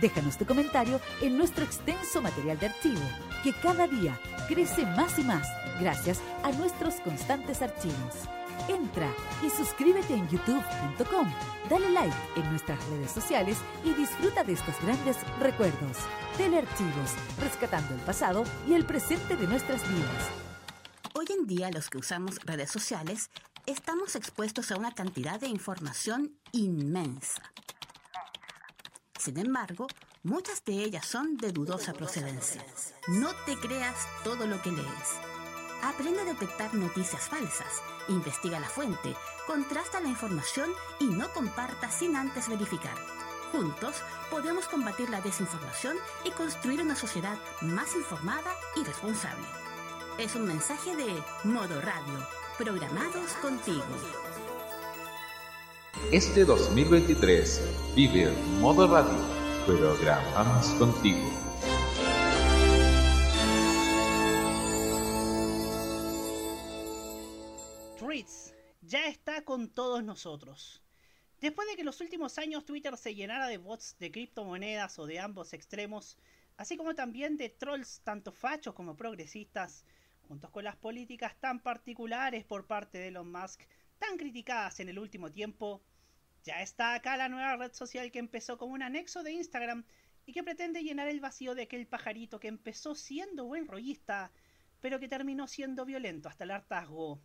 Déjanos tu comentario en nuestro extenso material de archivo, que cada día crece más y más gracias a nuestros constantes archivos. Entra y suscríbete en youtube.com, dale like en nuestras redes sociales y disfruta de estos grandes recuerdos. Telearchivos, rescatando el pasado y el presente de nuestras vidas. Hoy en día los que usamos redes sociales estamos expuestos a una cantidad de información inmensa. Sin embargo, muchas de ellas son de dudosa procedencia. No te creas todo lo que lees. Aprende a detectar noticias falsas, investiga la fuente, contrasta la información y no comparta sin antes verificar. Juntos podemos combatir la desinformación y construir una sociedad más informada y responsable. Es un mensaje de Modo Radio, programados contigo. Este 2023 vive Modo Radio, programados contigo. Tweets ya está con todos nosotros. Después de que en los últimos años Twitter se llenara de bots de criptomonedas o de ambos extremos, así como también de trolls tanto fachos como progresistas, juntos con las políticas tan particulares por parte de Elon Musk, tan criticadas en el último tiempo, ya está acá la nueva red social que empezó como un anexo de Instagram y que pretende llenar el vacío de aquel pajarito que empezó siendo buen rollista, pero que terminó siendo violento hasta el hartazgo.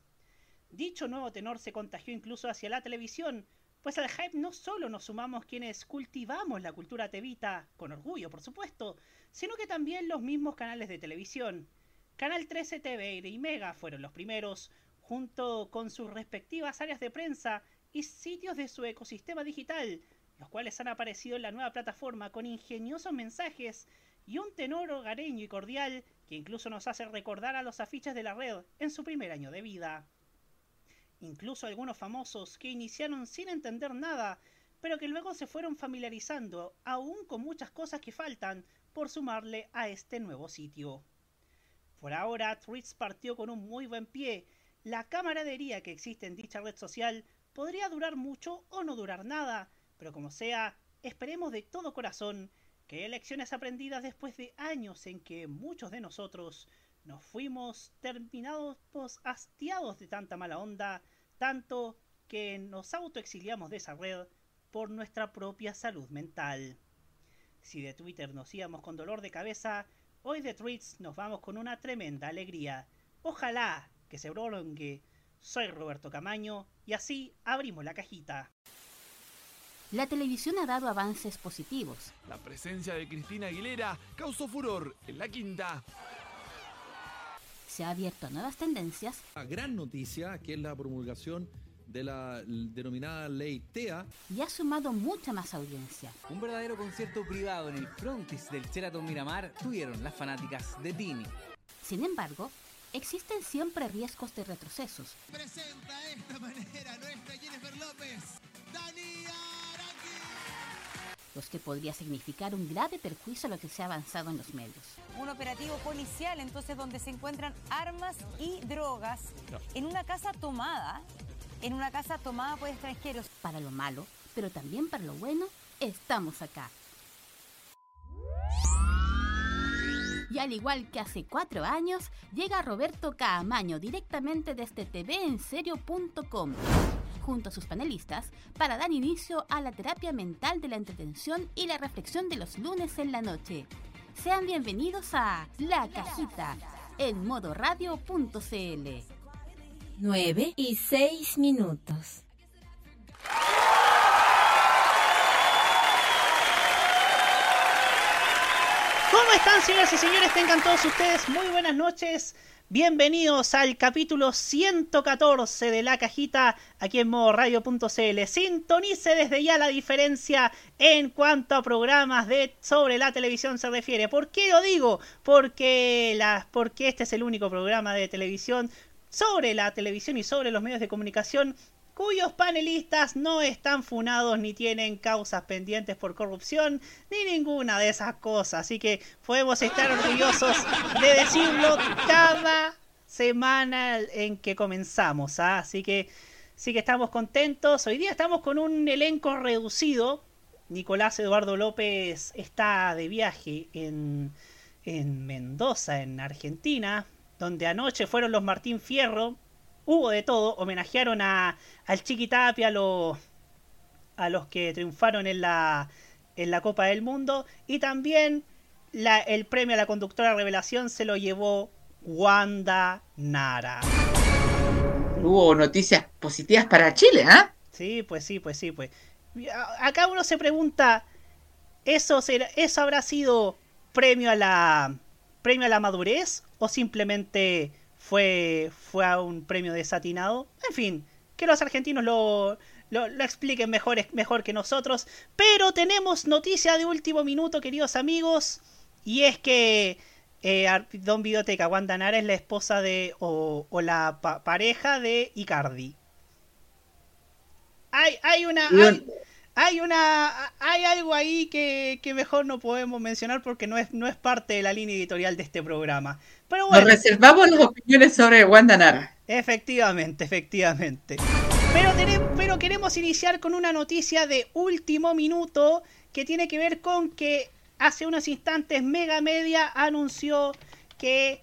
Dicho nuevo tenor se contagió incluso hacia la televisión, pues al hype no solo nos sumamos quienes cultivamos la cultura tevita, con orgullo por supuesto, sino que también los mismos canales de televisión. Canal 13 TV y Mega fueron los primeros, junto con sus respectivas áreas de prensa y sitios de su ecosistema digital, los cuales han aparecido en la nueva plataforma con ingeniosos mensajes y un tenor hogareño y cordial que incluso nos hace recordar a los afiches de la red en su primer año de vida. Incluso algunos famosos que iniciaron sin entender nada, pero que luego se fueron familiarizando, aún con muchas cosas que faltan por sumarle a este nuevo sitio. Por ahora, Tweets partió con un muy buen pie. La camaradería que existe en dicha red social podría durar mucho o no durar nada, pero como sea, esperemos de todo corazón que lecciones aprendidas después de años en que muchos de nosotros nos fuimos terminados hastiados de tanta mala onda, tanto que nos autoexiliamos de esa red por nuestra propia salud mental. Si de Twitter nos íbamos con dolor de cabeza, Hoy de Tweets nos vamos con una tremenda alegría. Ojalá que se prolongue. Soy Roberto Camaño y así abrimos la cajita. La televisión ha dado avances positivos. La presencia de Cristina Aguilera causó furor en la quinta. Se ha abierto a nuevas tendencias. La gran noticia, que es la promulgación de la denominada ley TEA. Y ha sumado mucha más audiencia. Un verdadero concierto privado en el frontis del Sheraton Miramar tuvieron las fanáticas de Tini. Sin embargo, existen siempre riesgos de retrocesos. Presenta esta manera nuestra Jennifer López, Dani los que podría significar un grave perjuicio a lo que se ha avanzado en los medios. Un operativo policial entonces donde se encuentran armas y drogas en una casa tomada en una casa tomada por extranjeros. Para lo malo, pero también para lo bueno, estamos acá. Y al igual que hace cuatro años, llega Roberto Caamaño directamente desde tvenserio.com junto a sus panelistas para dar inicio a la terapia mental de la entretención y la reflexión de los lunes en la noche. Sean bienvenidos a La Cajita en modoradio.cl. 9 y 6 minutos. ¿Cómo están, señoras y señores? Tengan todos ustedes muy buenas noches. Bienvenidos al capítulo 114 de La Cajita aquí en modoradio.cl. Sintonice desde ya la diferencia en cuanto a programas de sobre la televisión se refiere. ¿Por qué lo digo? Porque, la, porque este es el único programa de televisión sobre la televisión y sobre los medios de comunicación cuyos panelistas no están funados ni tienen causas pendientes por corrupción ni ninguna de esas cosas. Así que podemos estar orgullosos de decirlo cada semana en que comenzamos. ¿ah? Así que sí que estamos contentos. Hoy día estamos con un elenco reducido. Nicolás Eduardo López está de viaje en, en Mendoza, en Argentina, donde anoche fueron los Martín Fierro hubo de todo, homenajearon a, al Chiquitapia, a los, a los que triunfaron en la, en la Copa del Mundo, y también la, el premio a la conductora revelación se lo llevó Wanda Nara. Hubo noticias positivas para Chile, ¿ah? Sí, pues sí, pues sí, pues. Acá uno se pregunta, ¿eso, será, ¿eso habrá sido premio a la premio a la madurez o simplemente fue, fue a un premio desatinado. En fin, que los argentinos lo, lo, expliquen mejor, mejor que nosotros. Pero tenemos noticia de último minuto, queridos amigos. Y es que eh, Don Videoteca, Wanda Nara es la esposa de. o, la pareja de Icardi. Hay, hay una. Hay, una. Hay algo ahí que, que, mejor no podemos mencionar porque no es, no es parte de la línea editorial de este programa. Nos reservamos las opiniones sobre Wanda Nara. Efectivamente, efectivamente. Pero, pero queremos iniciar con una noticia de último minuto que tiene que ver con que hace unos instantes Mega Media anunció que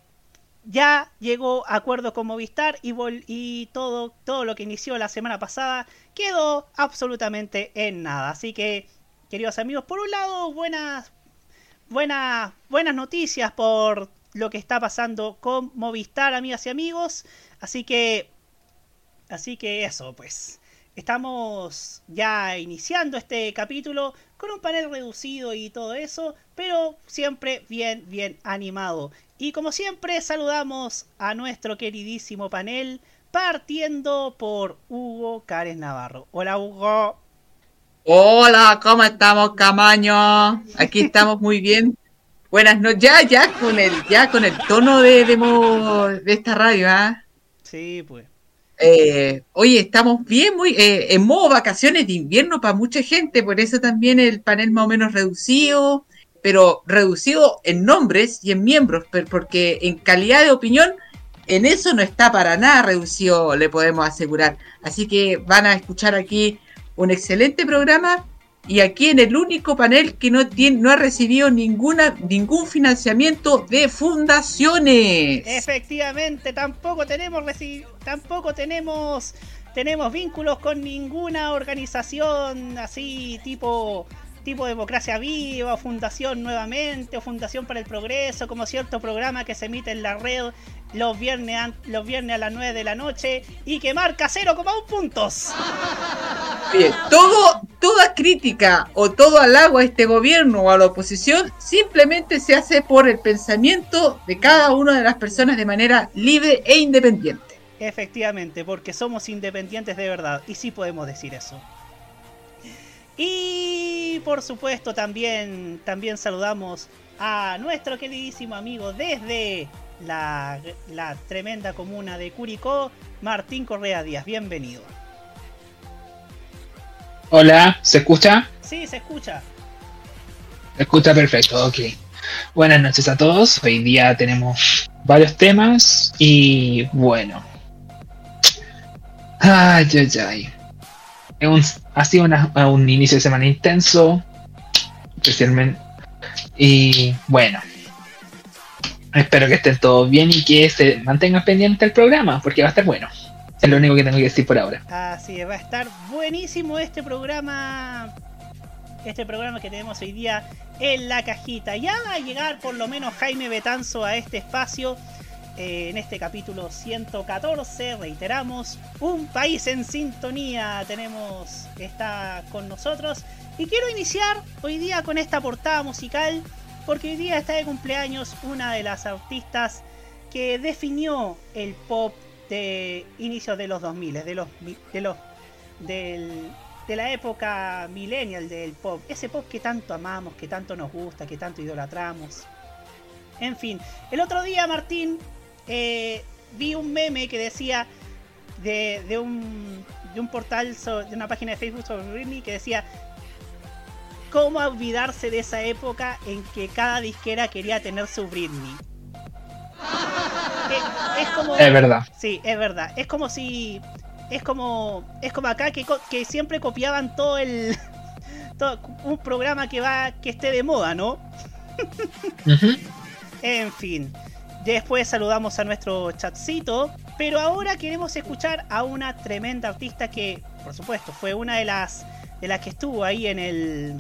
ya llegó acuerdo con Movistar y, y todo, todo lo que inició la semana pasada quedó absolutamente en nada. Así que, queridos amigos, por un lado, buenas, buenas, buenas noticias por lo que está pasando con Movistar, amigas y amigos. Así que, así que eso, pues. Estamos ya iniciando este capítulo con un panel reducido y todo eso, pero siempre bien, bien animado. Y como siempre, saludamos a nuestro queridísimo panel, partiendo por Hugo Cárez Navarro. Hola, Hugo. Hola, ¿cómo estamos, Camaño? Aquí estamos muy bien. Buenas noches, ya, ya con el, ya con el tono de, de, esta radio, ¿ah? Sí, pues. Eh, estamos bien, muy eh, en modo vacaciones de invierno para mucha gente, por eso también el panel más o menos reducido, pero reducido en nombres y en miembros, porque en calidad de opinión, en eso no está para nada reducido, le podemos asegurar. Así que van a escuchar aquí un excelente programa y aquí en el único panel que no, tiene, no ha recibido ninguna, ningún financiamiento de fundaciones. Efectivamente, tampoco tenemos tampoco tenemos tenemos vínculos con ninguna organización así tipo tipo Democracia Viva, Fundación Nuevamente, o Fundación para el Progreso, como cierto programa que se emite en la red los viernes, a, los viernes a las 9 de la noche y que marca 0,1 puntos. Bien, todo, toda crítica o todo halago a este gobierno o a la oposición simplemente se hace por el pensamiento de cada una de las personas de manera libre e independiente. Efectivamente, porque somos independientes de verdad y sí podemos decir eso. Y por supuesto también, también saludamos a nuestro queridísimo amigo desde la, tremenda comuna de Curicó, Martín Correa Díaz. Bienvenido. Hola, ¿se escucha? Sí, se escucha. Se escucha perfecto, ok. Buenas noches a todos. Hoy día tenemos varios temas y bueno. Ay, ay, ay. un- ha sido una- un inicio de semana intenso, especialmente. Y bueno, espero que estén todos bien y que se mantengan pendientes del programa, porque va a estar bueno. Es lo único que tengo que decir por ahora. Así es, va a estar buenísimo este programa. Este programa que tenemos hoy día en la cajita. Ya va a llegar por lo menos Jaime Betanzo a este espacio. eh, en este capítulo 114, reiteramos, un país en sintonía tenemos, está con nosotros. Y quiero iniciar hoy día con esta portada musical, porque hoy día está de cumpleaños una de las artistas que definió el pop de inicios de los 2000, de los de los de la época millennial del pop, ese pop que tanto amamos, que tanto nos gusta, que tanto idolatramos. En fin, el otro día Martín eh, vi un meme que decía de, un de un portal de una página de Facebook sobre Britney que decía cómo olvidarse de esa época en que cada disquera quería tener su Britney. Es, es como Es verdad. Sí, es verdad. Es como si. Es como. Es como acá que siempre copiaban todo el. todo- un programa que va. que esté de moda, ¿no? En fin. Después saludamos a nuestro chatcito. Pero ahora queremos escuchar a una tremenda artista que, por supuesto, fue una de las. de las que estuvo ahí en el.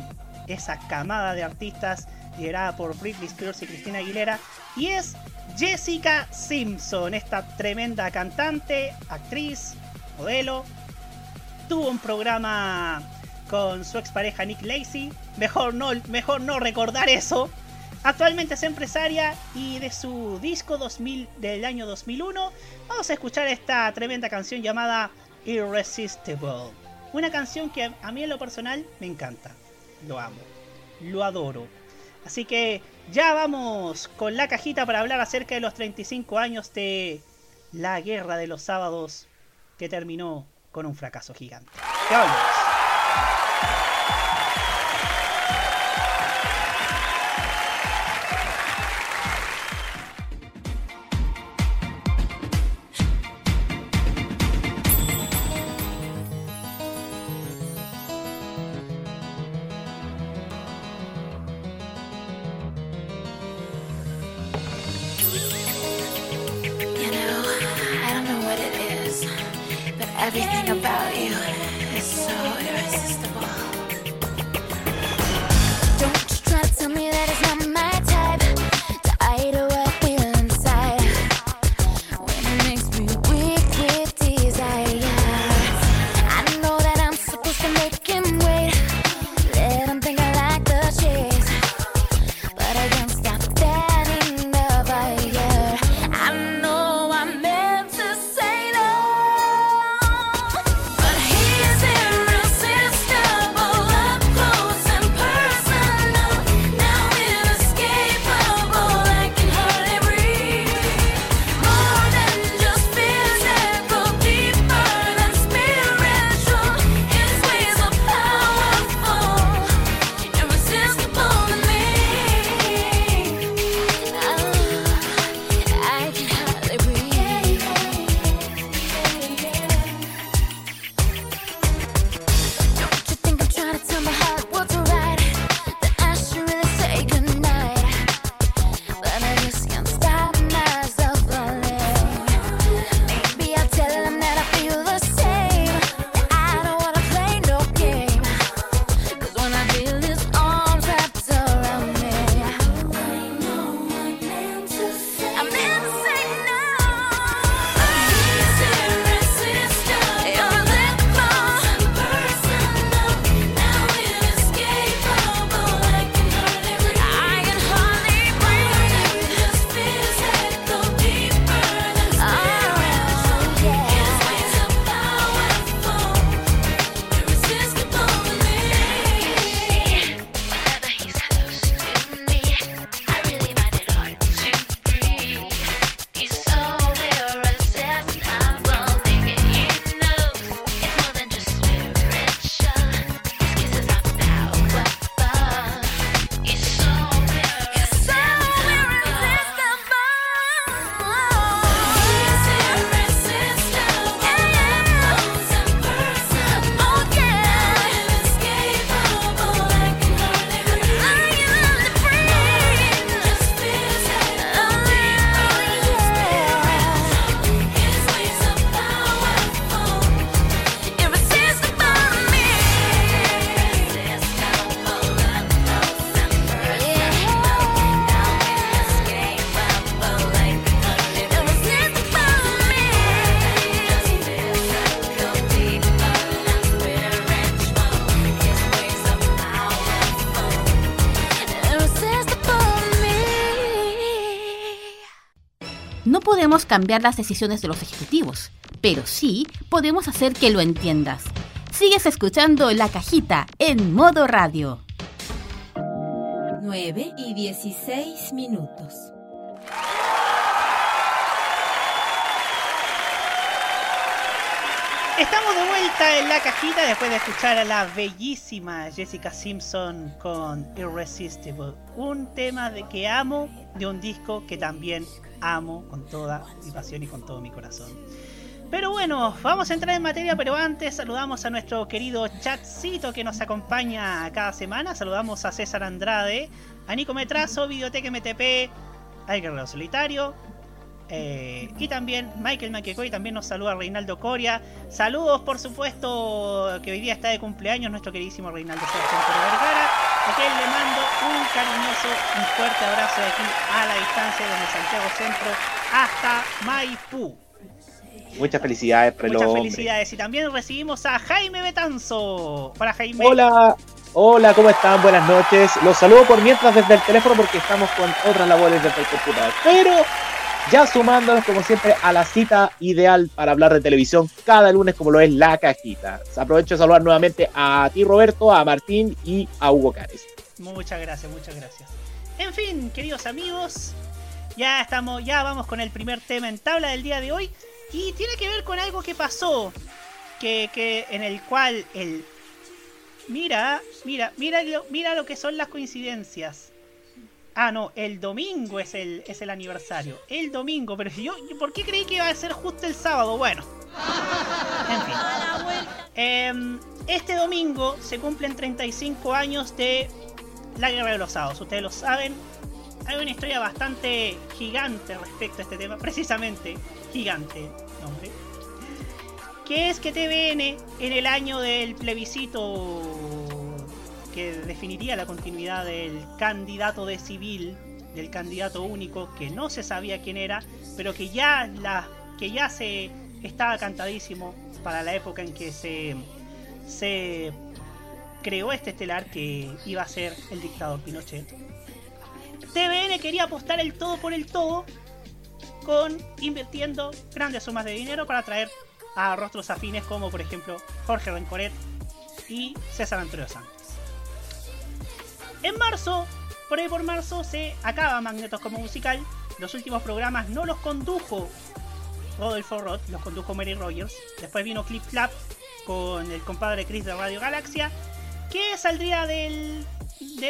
Esa camada de artistas liderada por Britney Spears y Cristina Aguilera. Y es Jessica Simpson, esta tremenda cantante, actriz, modelo. Tuvo un programa con su expareja Nick Lacey. Mejor no, mejor no recordar eso. Actualmente es empresaria y de su disco 2000 del año 2001 vamos a escuchar esta tremenda canción llamada Irresistible. Una canción que a mí en lo personal me encanta. Lo amo. Lo adoro. Así que ya vamos con la cajita para hablar acerca de los 35 años de la guerra de los sábados que terminó con un fracaso gigante. Cambiar las decisiones de los ejecutivos, pero sí podemos hacer que lo entiendas. Sigues escuchando La Cajita en modo radio. 9 y 16 minutos. Estamos de vuelta en la cajita después de escuchar a la bellísima Jessica Simpson con Irresistible. Un tema de que amo, de un disco que también amo con toda mi pasión y con todo mi corazón. Pero bueno, vamos a entrar en materia, pero antes saludamos a nuestro querido chatcito que nos acompaña cada semana. Saludamos a César Andrade, a Nico Metrazo, Videoteca MTP, al Guerrero Solitario, eh, y también Michael Maquecoy también nos saluda Reinaldo Coria. Saludos, por supuesto, que hoy día está de cumpleaños nuestro queridísimo Reinaldo Coria Vergara. A quien le mando un cariñoso, un fuerte abrazo de aquí a la distancia desde Santiago Centro hasta Maipú. Muchas felicidades para Muchas hombre. felicidades. Y también recibimos a Jaime Betanzo. Hola Jaime. Hola, hola, ¿cómo están? Buenas noches. Los saludo por mientras desde el teléfono porque estamos con otras labores desde el computador. Pero ya sumándonos como siempre a la cita ideal para hablar de televisión cada lunes como lo es La Cajita. Aprovecho de saludar nuevamente a ti Roberto, a Martín y a Hugo Cares. Muchas gracias, muchas gracias. En fin, queridos amigos, ya estamos, ya vamos con el primer tema en tabla del día de hoy y tiene que ver con algo que pasó, que, que en el cual el mira, mira, mira, mira lo que son las coincidencias. Ah, no, el domingo es el, es el aniversario. El domingo, pero yo, ¿por qué creí que iba a ser justo el sábado? Bueno. En fin. Em, este domingo se cumplen 35 años de la Guerra de los Sábados. Ustedes lo saben. Hay una historia bastante gigante respecto a este tema. Precisamente, gigante nombre. Que es que TVN en el año del plebiscito que definiría la continuidad del candidato de civil, del candidato único, que no se sabía quién era, pero que ya la que ya se estaba cantadísimo para la época en que se se creó este estelar que iba a ser el dictador Pinochet. TVN quería apostar el todo por el todo con invirtiendo grandes sumas de dinero para traer a rostros afines como por ejemplo Jorge Rencoret y César Antonio Santos. En marzo, por ahí por marzo, se acaba Magnetos como musical. Los últimos programas no los condujo Rodolfo Roth, los condujo Mary Rogers. Después vino Clip Clap con el compadre Chris de Radio Galaxia, que saldría de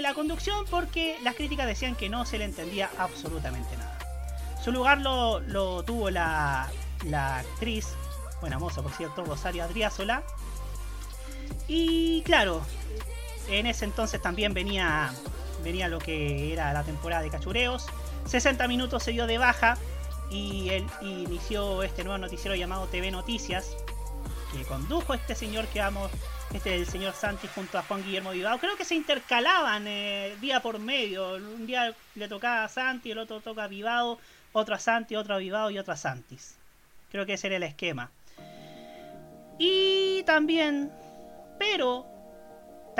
la conducción porque las críticas decían que no se le entendía absolutamente nada. Su lugar lo, tuvo la, actriz, buena moza por cierto, Rosario Adriázola. Y claro, en ese entonces también venía, venía lo que era la temporada de cachureos. 60 minutos se dio de baja y él inició este nuevo noticiero llamado TV Noticias, que condujo este señor que vamos, este el señor Santi junto a Juan Guillermo Vivado. Creo que se intercalaban eh, día por medio. Un día le tocaba a Santi, el otro toca a Vivado, otro a Santi, otro a Vivado y otro a Santis. Creo que ese era el esquema. Y también, pero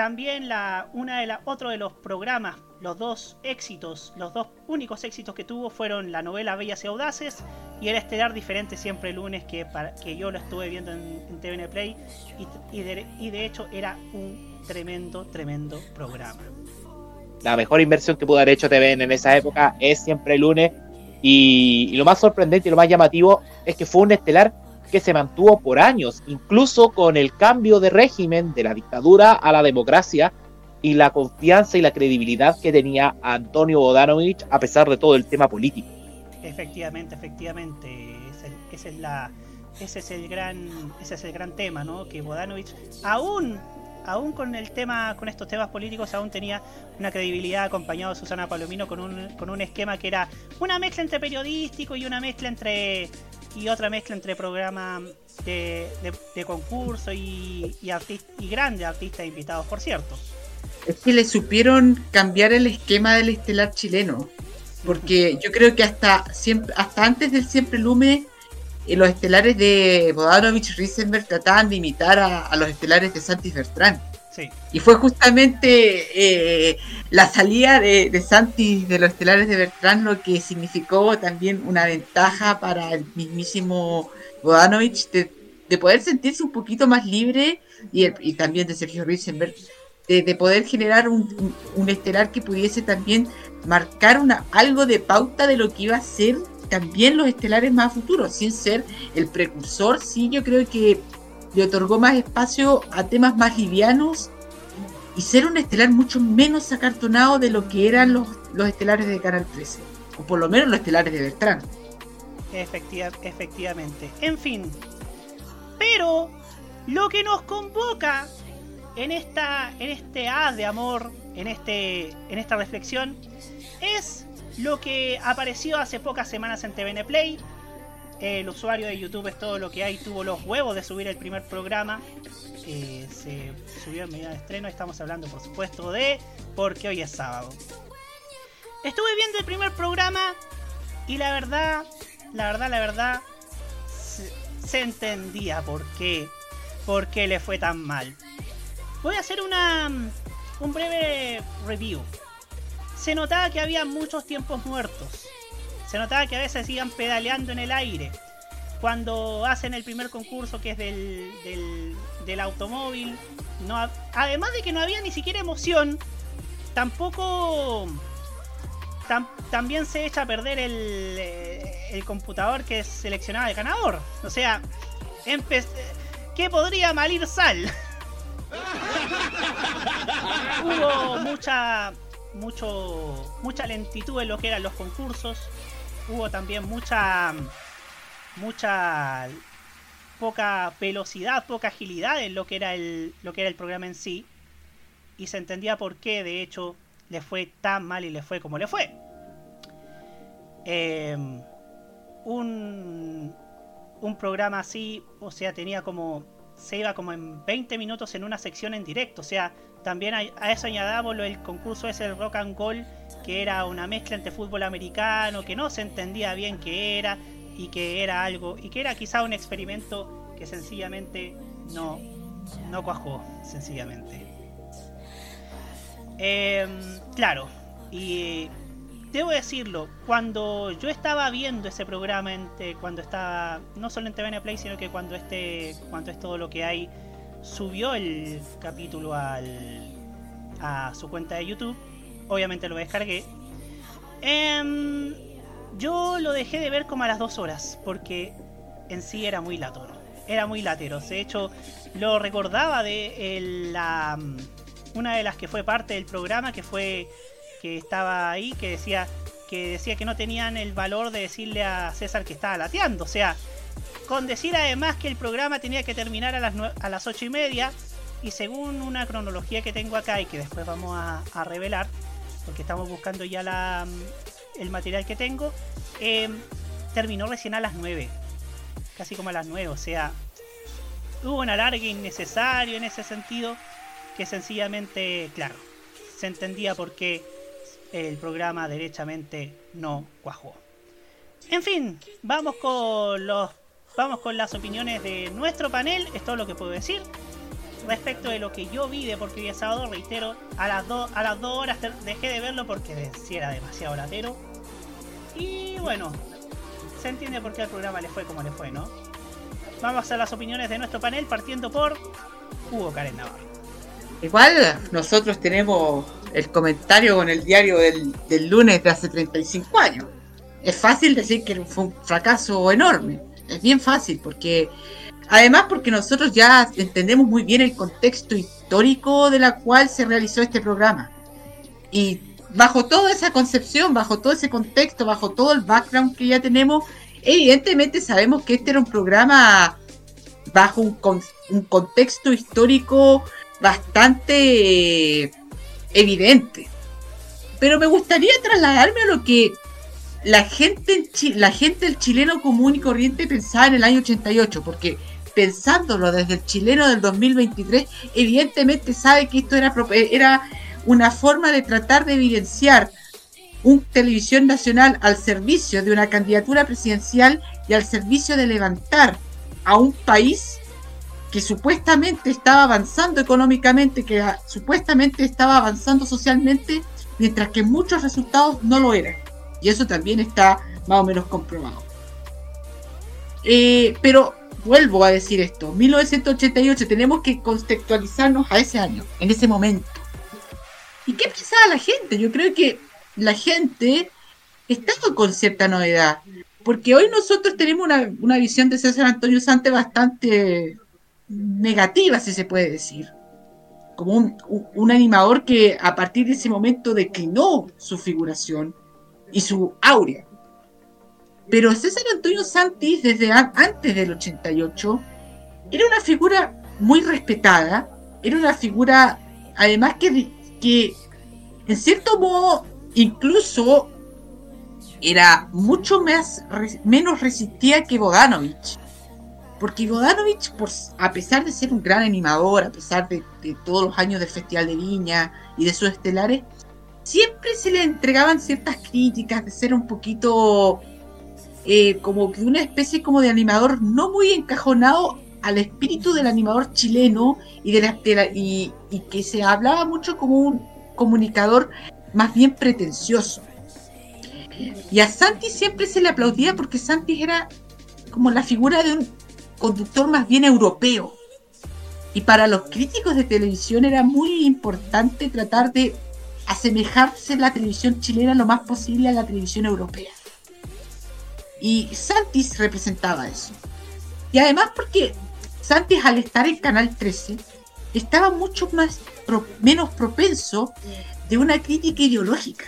también la, una de la, otro de los programas, los dos éxitos, los dos únicos éxitos que tuvo fueron la novela Bellas y Audaces y el estelar diferente siempre lunes que, para, que yo lo estuve viendo en, en TVN Play y, y de, hecho era un tremendo, tremendo programa. La mejor inversión que pudo haber hecho TVN en esa época es siempre lunes. Y lo más sorprendente y lo más llamativo es que fue un estelar que se mantuvo por años, incluso con el cambio de régimen de la dictadura a la democracia y la confianza y la credibilidad que tenía Antonio Bodanovich a pesar de todo el tema político. Efectivamente, efectivamente. Ese es la, ese es el gran, ese es el gran tema, ¿no? Que Bodanovich aún, aún con el tema, con estos temas políticos, aún tenía una credibilidad acompañado de Susana Palomino con un, con un esquema que era una mezcla entre periodístico y una mezcla entre y otra mezcla entre programa de, de, de concurso y, y, artist, y grandes artistas invitados, por cierto. Es que le supieron cambiar el esquema del estelar chileno. Porque yo creo que hasta siempre, hasta antes del Siempre Lume, eh, los estelares de Bodanovich Risenberg trataban de imitar a, a los estelares de Santis Bertrán. Sí. Y fue justamente eh, la salida de, de Santi de los estelares de Bertrand lo que significó también una ventaja para el mismísimo Bodanovich de, de poder sentirse un poquito más libre y también de Sergio Risenberg de, de poder generar un, un- un estelar que pudiese también marcar una, algo de pauta de lo que iba a ser también los estelares más futuros, sin ser el precursor, sí yo creo que le otorgó más espacio a temas más livianos y ser un estelar mucho menos acartonado de lo que eran los, los estelares de Canal 13, o por lo menos los estelares de Bertrand. Efectiva- efectivamente. En fin. Pero lo que nos convoca en esta. en este haz de amor. En este. en esta reflexión. es lo que apareció hace pocas semanas en TVN Play. El usuario de YouTube es todo lo que hay. Tuvo los huevos de subir el primer programa. que se subió en medida de estreno. Estamos hablando, por supuesto, de. Porque hoy es sábado. Estuve viendo el primer programa. Y la verdad, la verdad, la verdad, se, se entendía por qué, por qué le fue tan mal. Voy a hacer una, un breve review. Se notaba que había muchos tiempos muertos. Se notaba que a veces iban pedaleando en el aire. Cuando hacen el primer concurso que es del, del, automóvil. No, además de que no había ni siquiera emoción, tampoco tam- también se echa a perder el, eh, el computador que seleccionaba el ganador. O sea, ¿qué podría malir sal? Hubo mucha, mucho, mucha lentitud en lo que eran los concursos. Hubo también mucha, mucha poca velocidad, poca agilidad en lo que era el, lo que era el programa en sí. Y se entendía por qué, de hecho, le fue tan mal y le fue como le fue. Eh, un, un programa así, o sea, tenía como. Se iba como en 20 minutos en una sección en directo. O sea, también a, eso añadamos lo del concurso ese el Rock and Gold, que era una mezcla entre fútbol americano, que no se entendía bien qué era, y que era algo, y que era quizá un experimento que sencillamente no, no cuajó, sencillamente. Em, claro, y debo decirlo, cuando yo estaba viendo ese programa, cuando estaba, no solo en TVN Play, sino que cuando este, cuando es todo lo que hay, subió el capítulo al, a su cuenta de YouTube, obviamente lo descargué. Em, yo lo dejé de ver como a las dos horas, porque en sí era muy latero. Era muy latero. De hecho, lo recordaba de el- la, una de las que fue parte del programa, que fue que estaba ahí, que decía que decía que no tenían el valor de decirle a César que estaba lateando. O sea, con decir además que el programa tenía que terminar a las, a las ocho y media, y según una cronología que tengo acá y que después vamos a, revelar, porque estamos buscando ya la, el material que tengo, eh, terminó recién a las 9. Casi como a las 9. O sea, hubo un alargue innecesario en ese sentido que sencillamente, claro, se entendía por qué el programa derechamente no cuajó. En fin, vamos con los vamos con las opiniones de nuestro panel, es todo lo que puedo decir. Respecto de lo que yo vi de Porque es sábado, reitero, a las 2 a las dos horas te- dejé de verlo porque si era demasiado latero. Y bueno, se entiende por qué al programa le fue como le fue, ¿no? Vamos a hacer las opiniones de nuestro panel partiendo por Hugo Karen Navarro. Igual nosotros tenemos el comentario con el diario del, del lunes de hace 35 años. Es fácil decir que fue un fracaso enorme. Es bien fácil porque además porque nosotros ya entendemos muy bien el contexto histórico de la cual se realizó este programa. Y bajo toda esa concepción, bajo todo ese contexto, bajo todo el background que ya tenemos, evidentemente sabemos que este era un programa bajo un, un contexto histórico bastante evidente. Pero me gustaría trasladarme a lo que la gente, la gente, el chileno común y corriente pensaba en el año 88, porque pensándolo desde el chileno del 2023, evidentemente sabe que esto era, pro- era una forma de tratar de evidenciar un televisión nacional al servicio de una candidatura presidencial y al servicio de levantar a un país que supuestamente estaba avanzando económicamente, que supuestamente estaba avanzando socialmente, mientras que muchos resultados no lo eran. Y eso también está más o menos comprobado. Eh, pero vuelvo a decir esto, 1988 tenemos que contextualizarnos a ese año, en ese momento. ¿Y qué pensaba la gente? Yo creo que la gente estaba con cierta novedad, porque hoy nosotros tenemos una, una visión de César Antonio Sante bastante negativa, si se puede decir. Como un, un- animador que a partir de ese momento declinó su figuración y su aurea. Pero César Antonio Santis, desde an- antes del 88, era una figura muy respetada, era una figura, además que, que en cierto modo, incluso era mucho más, menos resistida que Bodanovich. Porque Bodanovich, por, a pesar de ser un gran animador, a pesar de, de todos los años del Festival de Viña y de sus estelares, siempre se le entregaban ciertas críticas de ser un poquito eh, como que una especie como de animador no muy encajonado al espíritu del animador chileno y de la, y, y que se hablaba mucho como un comunicador más bien pretencioso. Y a Santi siempre se le aplaudía porque Santi era como la figura de un conductor más bien europeo. Y para los críticos de televisión era muy importante tratar de asemejarse la televisión chilena lo más posible a la televisión europea. Y Santis representaba eso. Y además porque Santis al estar en Canal 13 estaba mucho más pro- menos propenso de una crítica ideológica.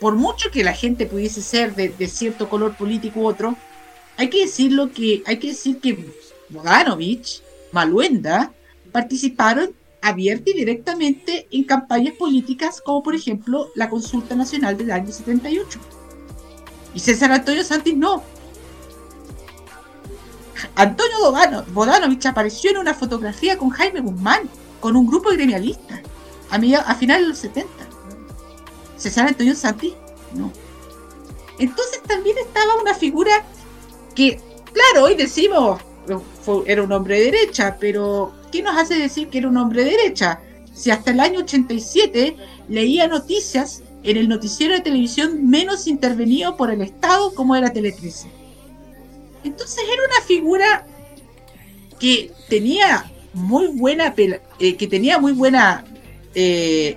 Por mucho que la gente pudiese ser de, de cierto color político u otro, hay que decirlo que hay que decir que Bodanovich, Maluenda participaron abierta y directamente en campañas políticas como por ejemplo la consulta nacional del año 78. Y César Antonio Santis no. Antonio Bodano- Bodanovich apareció en una fotografía con Jaime Guzmán, con un grupo de gremialistas, a, a finales de los 70. César Antonio Santis, no. Entonces también estaba una figura que, claro, hoy decimos, fue- era un hombre de derecha, pero ¿qué nos hace decir que era un hombre de derecha? Si hasta el año 87 leía noticias en el noticiero de televisión menos intervenido por el Estado como era Tele 13. Entonces era una figura que tenía muy buena eh, que tenía muy buena eh,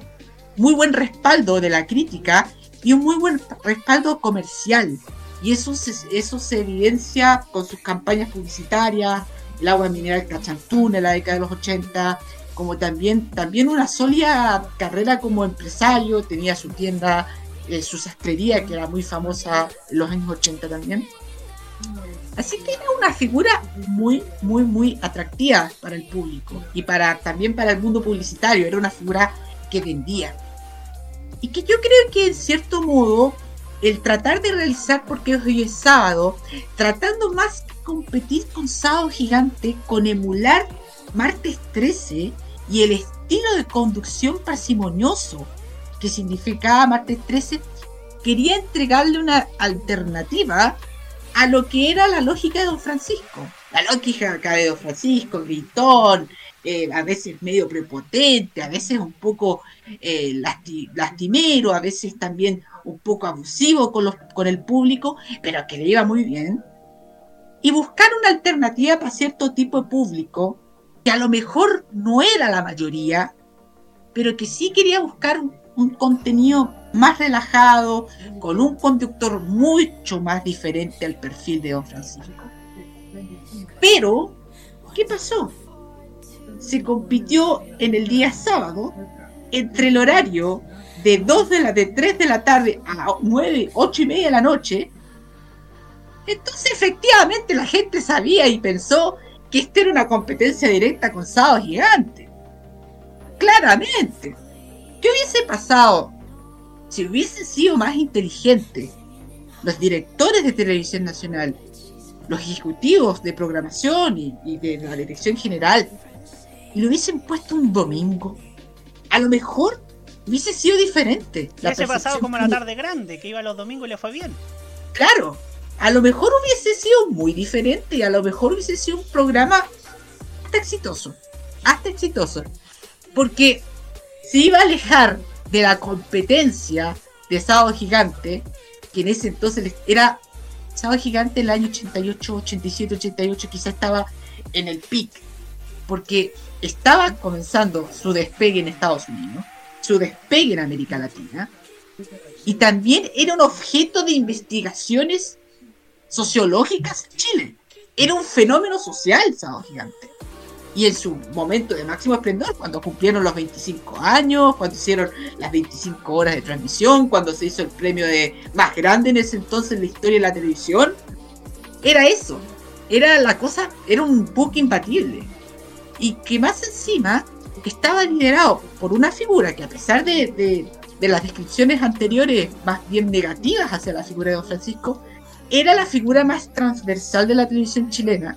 muy buen respaldo de la crítica y un muy buen respaldo comercial y eso eso se evidencia con sus campañas publicitarias el agua mineral Cachantún en la década de los 80 como también también una sólida carrera como empresario tenía su tienda eh, su sastrería que era muy famosa en los años 80 también Así que era una figura muy, muy, muy atractiva para el público y para también para el mundo publicitario. Era una figura que vendía. Y que yo creo que en cierto modo el tratar de realizar, porque hoy es sábado, tratando más que competir con Sábado Gigante, con emular Martes 13 y el estilo de conducción parsimonioso que significaba Martes 13, quería entregarle una alternativa a lo que era la lógica de Don Francisco. La lógica de Don Francisco, gritón, eh, a veces medio prepotente, a veces un poco eh, lasti- lastimero, a veces también un poco abusivo con, los, con el público, pero que le iba muy bien. Y buscar una alternativa para cierto tipo de público, que a lo mejor no era la mayoría, pero que sí quería buscar un, un contenido más relajado, con un conductor mucho más diferente al perfil de Don Francisco. Pero, ¿qué pasó? Se compitió en el día sábado entre el horario de 2 de la de 3 de la tarde a 9, 8 y media de la noche. Entonces, efectivamente, la gente sabía y pensó que esta era una competencia directa con Sábado Gigante. Claramente. ¿Qué hubiese pasado si hubiesen sido más inteligentes los directores de televisión nacional, los ejecutivos de programación y, y de la dirección general, y lo hubiesen puesto un domingo? A lo mejor hubiese sido diferente. Ya se percepción pasado como la tarde grande, que iba los domingos y le fue bien. Claro, a lo mejor hubiese sido muy diferente y a lo mejor hubiese sido un programa hasta exitoso, hasta exitoso, porque se iba a alejar de la competencia de Sábado Gigante, que en ese entonces era Sábado Gigante el año 88, 87, 88, quizá estaba en el pic, porque estaba comenzando su despegue en Estados Unidos, su despegue en América Latina, y también era un objeto de investigaciones sociológicas en Chile. Era un fenómeno social Sábado Gigante. Y en su momento de máximo esplendor, cuando cumplieron los 25 años, cuando hicieron las 25 horas de transmisión, cuando se hizo el premio de más grande en ese entonces en la historia de la televisión, era eso. Era la cosa, era un book imbatible. Y que más encima estaba liderado por una figura que a pesar de, de, las descripciones anteriores más bien negativas hacia la figura de Don Francisco, era la figura más transversal de la televisión chilena,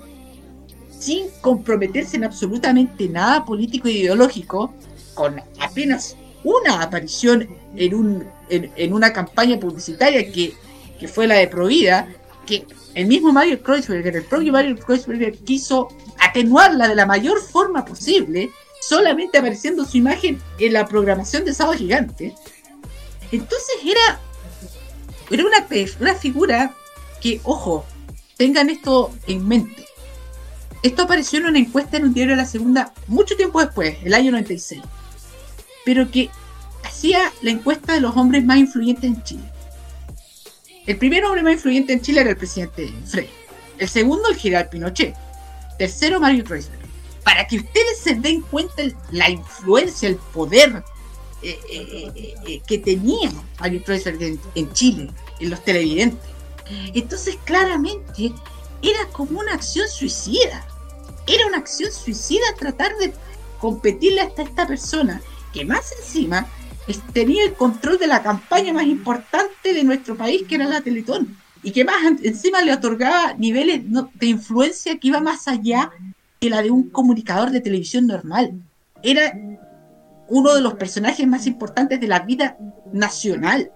sin comprometerse en absolutamente nada político e ideológico, con apenas una aparición en, un, en una campaña publicitaria que, que, fue la de Provida, que el mismo Mario Kreuzberger, el propio Mario Kreuzberger, quiso atenuarla de la mayor forma posible, solamente apareciendo su imagen en la programación de Sábado Gigante. Entonces era, era una, una figura que, ojo, tengan esto en mente. Esto apareció en una encuesta en un diario de la segunda mucho tiempo después, el año 96. Pero que hacía la encuesta de los hombres más influyentes en Chile. El primer hombre más influyente en Chile era el presidente Frey. El segundo, el general Pinochet. Tercero, Mario Kreuzberg. Para que ustedes se den cuenta la influencia, el poder eh, eh, eh, que tenía Kreuzberg en, en Chile, en los televidentes. Entonces, claramente, era como una acción suicida. Era una acción suicida tratar de competirle hasta esta persona, que más encima tenía el control de la campaña más importante de nuestro país, que era la Teletón, y que más encima le otorgaba niveles de influencia que iba más allá que la de un comunicador de televisión normal. Era uno de los personajes más importantes de la vida nacional.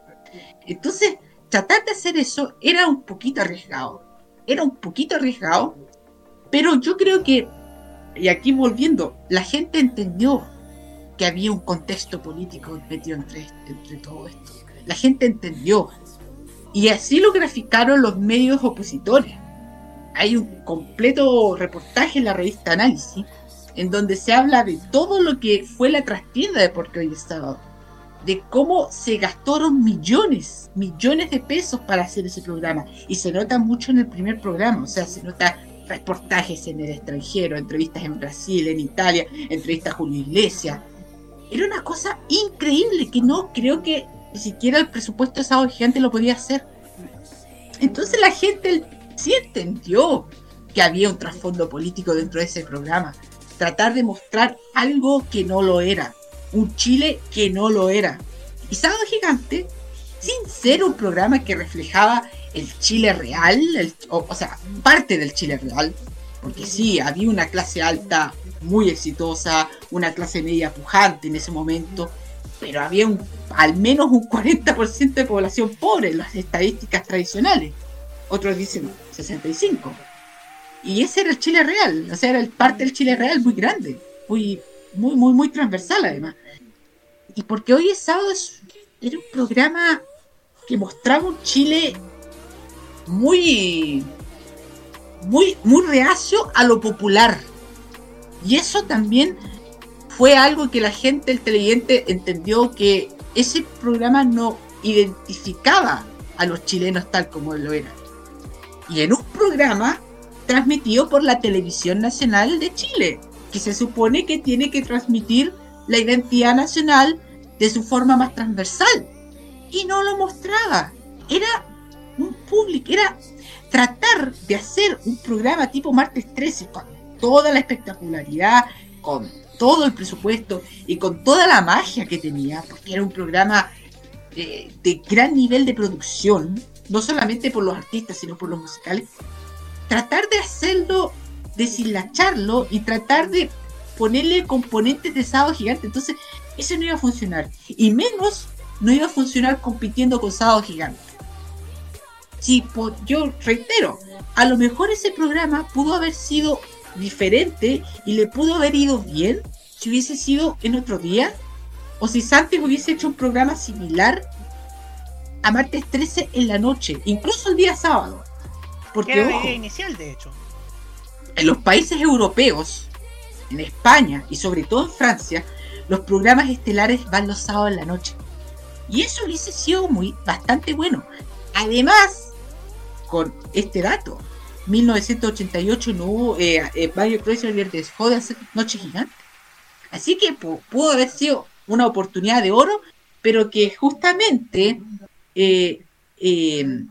Entonces, tratar de hacer eso era un poquito arriesgado. Era un poquito arriesgado, pero yo creo que, y aquí volviendo, la gente entendió que había un contexto político metido entre, entre todo esto. La gente entendió. Y así lo graficaron los medios opositores. Hay un completo reportaje en la revista Análisis, en donde se habla de todo lo que fue la trastienda de Porque Hoy es Sábado. De cómo se gastaron millones, millones de pesos para hacer ese programa. Y se nota mucho en el primer programa. O sea, se nota reportajes en el extranjero, entrevistas en Brasil, en Italia, entrevistas a Julio Iglesias, era una cosa increíble que no creo que ni siquiera el presupuesto de Sábado Gigante lo podía hacer. Entonces la gente sí entendió que había un trasfondo político dentro de ese programa. Tratar de mostrar algo que no lo era. Un Chile que no lo era. Y Sábado Gigante, sin ser un programa que reflejaba el Chile real, el, o, o sea, parte del Chile real, porque sí, había una clase alta muy exitosa, una clase media pujante en ese momento, pero había un, al menos un 40% de población pobre en las estadísticas tradicionales. Otros dicen 65. Y ese era el Chile real, o sea, era el parte del Chile real muy grande, muy, muy, muy, muy transversal además. Y porque hoy es sábado, era un programa que mostraba un Chile muy, muy, muy reacio a lo popular y eso también fue algo que la gente, el televidente, entendió que ese programa no identificaba a los chilenos tal como lo era. Y en un programa transmitido por la Televisión Nacional de Chile, que se supone que tiene que transmitir la identidad nacional de su forma más transversal. Y no lo mostraba. Era un público, era tratar de hacer un programa tipo martes 13, toda la espectacularidad, con todo el presupuesto y con toda la magia que tenía, porque era un programa de, de gran nivel de producción, no solamente por los artistas, sino por los musicales, tratar de hacerlo, deshilacharlo y tratar de ponerle componentes de sábado gigante. Entonces, eso no iba a funcionar. Y menos no iba a funcionar compitiendo con sábado gigante. Sí, yo reitero, a lo mejor ese programa pudo haber sido diferente y le pudo haber ido bien si hubiese sido en otro día o si Santos hubiese hecho un programa similar a martes 13 en la noche, incluso el día sábado. Porque Que era la ojo, idea inicial, de hecho. en los países europeos, en España y sobre todo en Francia, los programas estelares van los sábados en la noche. Y eso hubiese sido muy bastante bueno. Además, con este dato, 1988 no hubo, eh, eh, Mario dejó de hacer Noche Gigante. Así que pu- pudo haber sido una oportunidad de oro, pero que justamente eh, eh,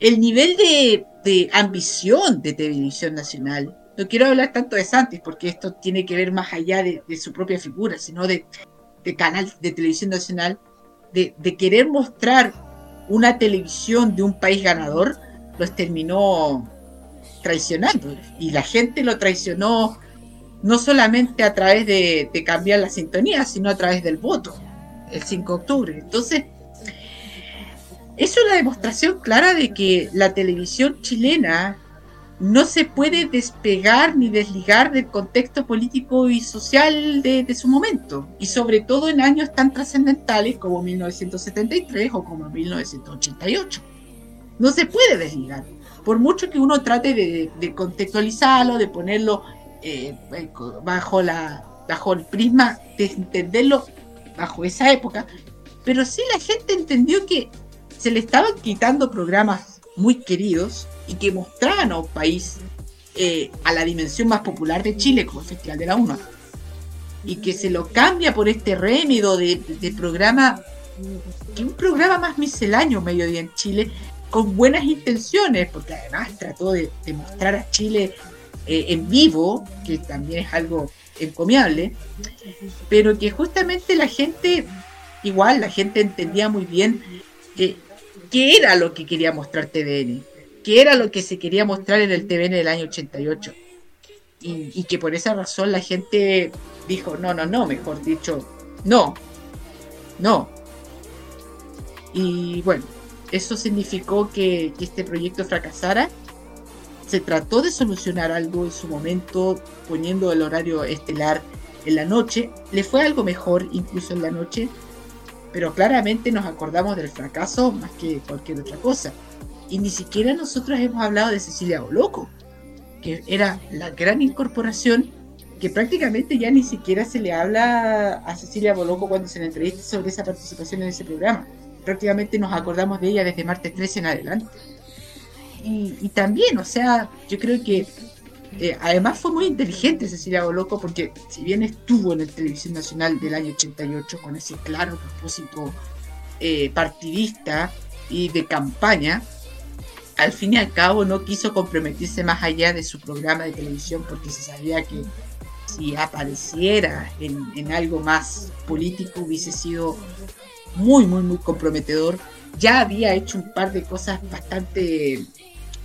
el nivel de, de ambición de televisión nacional, no quiero hablar tanto de Santis, porque esto tiene que ver más allá de, de su propia figura, sino de, de canal de televisión nacional, de, querer mostrar una televisión de un país ganador, los terminó traicionando. Y la gente lo traicionó no solamente a través de, de cambiar la sintonía, sino a través del voto, el 5 de octubre. Entonces, es una demostración clara de que la televisión chilena no se puede despegar ni desligar del contexto político y social de, su momento, y sobre todo en años tan trascendentales como 1973 o como 1988. No se puede desligar, por mucho que uno trate de, contextualizarlo, de ponerlo eh, bajo, la, bajo el prisma de entenderlo bajo esa época, pero sí la gente entendió que se le estaban quitando programas muy queridos y que mostraban a un país eh, a la dimensión más popular de Chile como el Festival de la UNA y que se lo cambia por este rémido de, programa que un programa más misceláneo mediodía en Chile con buenas intenciones porque además trató de, de mostrar a Chile eh, en vivo que también es algo encomiable pero que justamente la gente igual la gente entendía muy bien que qué era lo que quería mostrar TVN, qué era lo que se quería mostrar en el TVN del año 88. Y, que por esa razón la gente dijo, no, no, no, mejor dicho, no, no. Y bueno, eso significó que este proyecto fracasara. Se trató de solucionar algo en su momento poniendo el horario estelar en la noche. Le fue algo mejor incluso en la noche, pero claramente nos acordamos del fracaso más que cualquier otra cosa. Y ni siquiera nosotros hemos hablado de Cecilia Boloco, que era la gran incorporación que prácticamente ya ni siquiera se le habla a Cecilia Boloco cuando se le entrevista sobre esa participación en ese programa. Prácticamente nos acordamos de ella desde martes 13 en adelante. Y, y también, o sea, yo creo que eh, además fue muy inteligente Cecilia Boloco porque si bien estuvo en la televisión nacional del año 88 con ese claro propósito eh, partidista y de campaña, al fin y al cabo no quiso comprometerse más allá de su programa de televisión porque se sabía que si apareciera en algo más político hubiese sido muy, muy, muy comprometedor. Ya había hecho un par de cosas bastante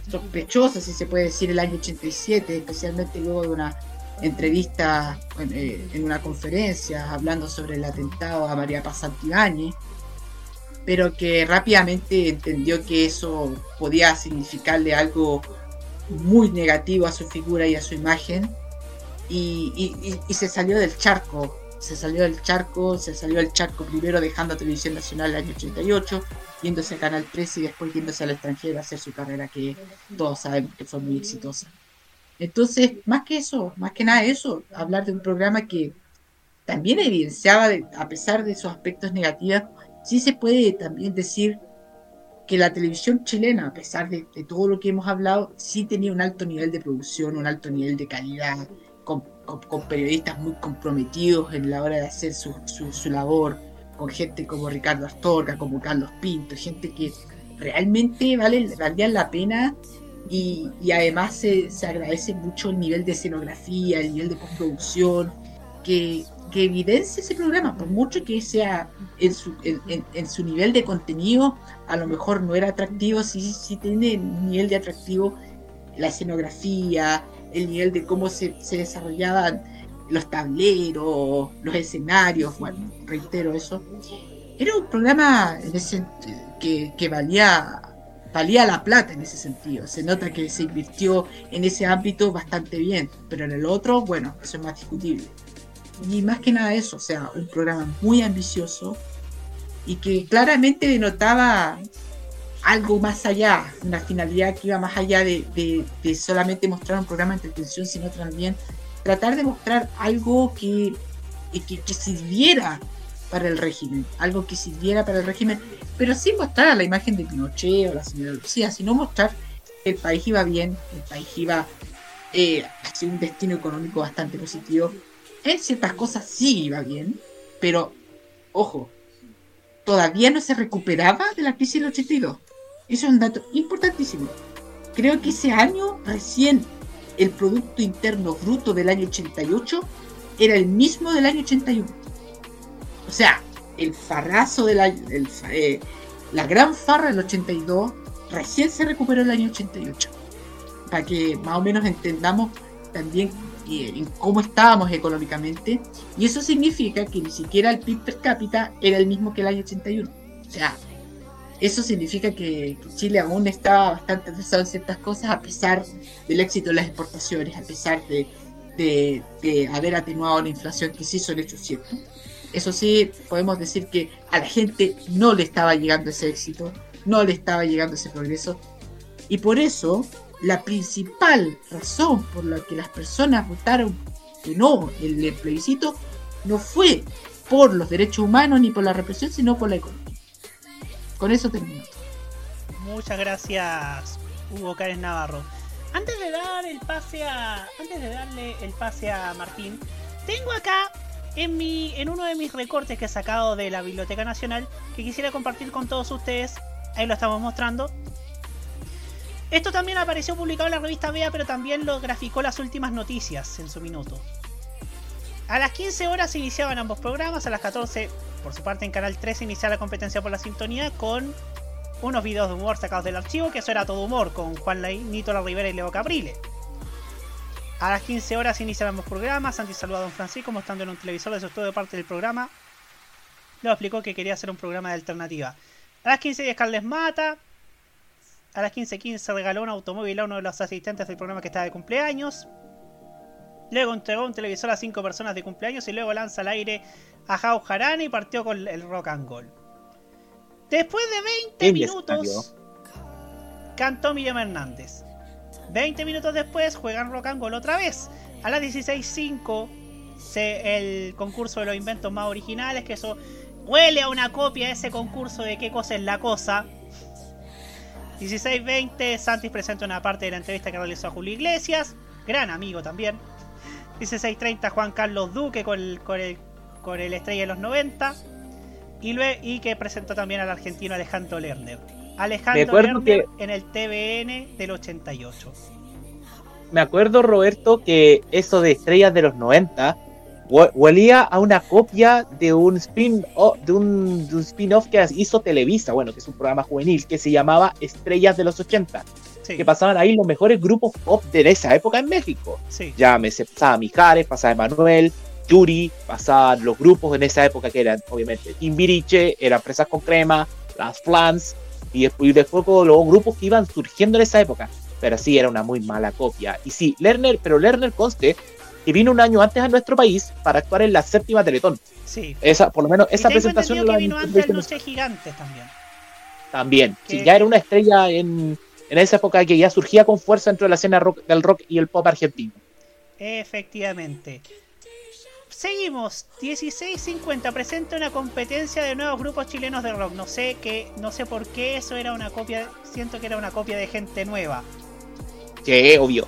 sospechosas, si se puede decir, el año 87, especialmente luego de una entrevista en, eh, en una conferencia hablando sobre el atentado a María Paz Santibáñez, pero que rápidamente entendió que eso podía significarle algo muy negativo a su figura y a su imagen y se salió del charco, se salió del charco, se salió del charco primero dejando a Televisión Nacional el año 88, yéndose a Canal 13 y después yéndose al extranjero a hacer su carrera que todos sabemos que fue muy exitosa. Entonces, más que eso, más que nada eso, hablar de un programa que también evidenciaba, de- a pesar de sus aspectos negativos, sí se puede también decir que la televisión chilena, a pesar de todo lo que hemos hablado, sí tenía un alto nivel de producción, un alto nivel de calidad, con, con- con periodistas muy comprometidos en la hora de hacer su, su- su labor, con gente como Ricardo Astorga, como Carlos Pinto, gente que realmente vale, valían la pena y, y además se, se agradece mucho el nivel de escenografía, el nivel de postproducción que, que evidencia ese programa, por mucho que sea en su, en, en- en su nivel de contenido, a lo mejor no era atractivo, sí, sí tiene nivel de atractivo la escenografía, el nivel de cómo se, se desarrollaban los tableros, los escenarios, bueno, reitero eso. Era un programa en ese- que, que valía valía la plata en ese sentido. Se nota que se invirtió en ese ámbito bastante bien, pero en el otro, bueno, eso es más discutible. Y más que nada eso, o sea, un programa muy ambicioso y que claramente denotaba algo más allá, una finalidad que iba más allá de, de- solamente mostrar un programa de entretención, sino también tratar de mostrar algo que, que- que sirviera para el régimen, algo que sirviera para el régimen, pero sin mostrar la imagen de Pinochet o la señora Lucía, sino mostrar que el país iba bien, el país iba eh, hacia un destino económico bastante positivo. En ciertas cosas sí iba bien, pero ojo, todavía no se recuperaba de la crisis del 82. Eso es un dato importantísimo. Creo que ese año recién el Producto Interno Bruto del año 88 era el mismo del año 81. O sea, el farrazo el fa- eh, la gran farra del 82 recién se recuperó el año 88. Para que más o menos entendamos también eh, cómo estábamos económicamente. Y eso significa que ni siquiera el PIB per cápita era el mismo que el año 81. O sea, eso significa que, Chile aún estaba bastante atrasado en ciertas cosas a pesar del éxito de las exportaciones, a pesar de, haber atenuado la inflación, que sí son hechos ciertos. Eso sí, podemos decir que a la gente no le estaba llegando ese éxito, no le estaba llegando ese progreso. Y por eso, la principal razón por la que las personas votaron que no el plebiscito no fue por los derechos humanos ni por la represión, sino por la economía. Con eso termino. Muchas gracias, Hugo Karen Navarro. Antes de dar el pase a. Antes de darle el pase a Martín, tengo acá en mi. en uno de mis recortes que he sacado de la Biblioteca Nacional que quisiera compartir con todos ustedes. Ahí lo estamos mostrando. Esto también apareció publicado en la revista Bea, pero también lo graficó las últimas noticias en su minuto. A las 15 horas se iniciaban ambos programas, a las 14, por su parte en Canal 3, se iniciaba la competencia por la sintonía con unos videos de humor sacados del archivo, que eso era todo humor, con Juan Lai, Nito La Rivera y Leo Caprile. A las 15 horas inician ambos programas, Santi saluda a Don Francisco mostrando en un televisor de su estudio parte del programa. Luego explicó que quería hacer un programa de alternativa. A las 15.10 Carles Mata. A las 15.15 regaló un automóvil a uno de los asistentes del programa que estaba de cumpleaños. Luego entregó un televisor a cinco personas de cumpleaños y luego lanza al aire a Jarana y partió con el rock and roll. Después de 20 Qué minutos, cantó Miriam Hernández. 20 minutos después juegan rock and roll otra vez. A las 16.05 se- el concurso de los inventos más originales, que eso huele a una copia de ese concurso de qué cosa es la cosa. 16.20 Santis presenta una parte de la entrevista que realizó a Julio Iglesias, gran amigo también. 16.30 Juan Carlos Duque con el, con el, con el estrella de los 90. Y, lue- y que presentó también al argentino Alejandro Lerner. Alejandro Lerner que- en el TVN del 88. Me acuerdo, Roberto, que eso de estrellas de los 90 hue- huelía a una copia de un spin de un, de un spin-off que hizo Televisa, bueno, que es un programa juvenil que se llamaba Estrellas de los 80. Que pasaban ahí los mejores grupos pop de esa época en México. Sí. Ya me se pasaba Mijares, pasaba Emanuel, Yuri, pasaban los grupos en esa época que eran, obviamente, Timbiriche, eran Presas con Crema, Las Flans, y después, y después los grupos que iban surgiendo en esa época. Pero sí, era una muy mala copia. Y sí, Lerner, pero Lerner conste que vino un año antes a nuestro país para actuar en la séptima Teletón. Sí. Esa, por lo menos Y esa tengo presentación la que vino antes Noche Gigantes también. también. que- Sí, ya era una estrella en, en esa época que ya surgía con fuerza dentro de la escena rock- del rock y el pop argentino. Efectivamente. Seguimos. 1650 presenta una competencia de nuevos grupos chilenos de rock. No sé qué, no sé por qué eso era una copia. Siento que era una copia de gente nueva. Que obvio.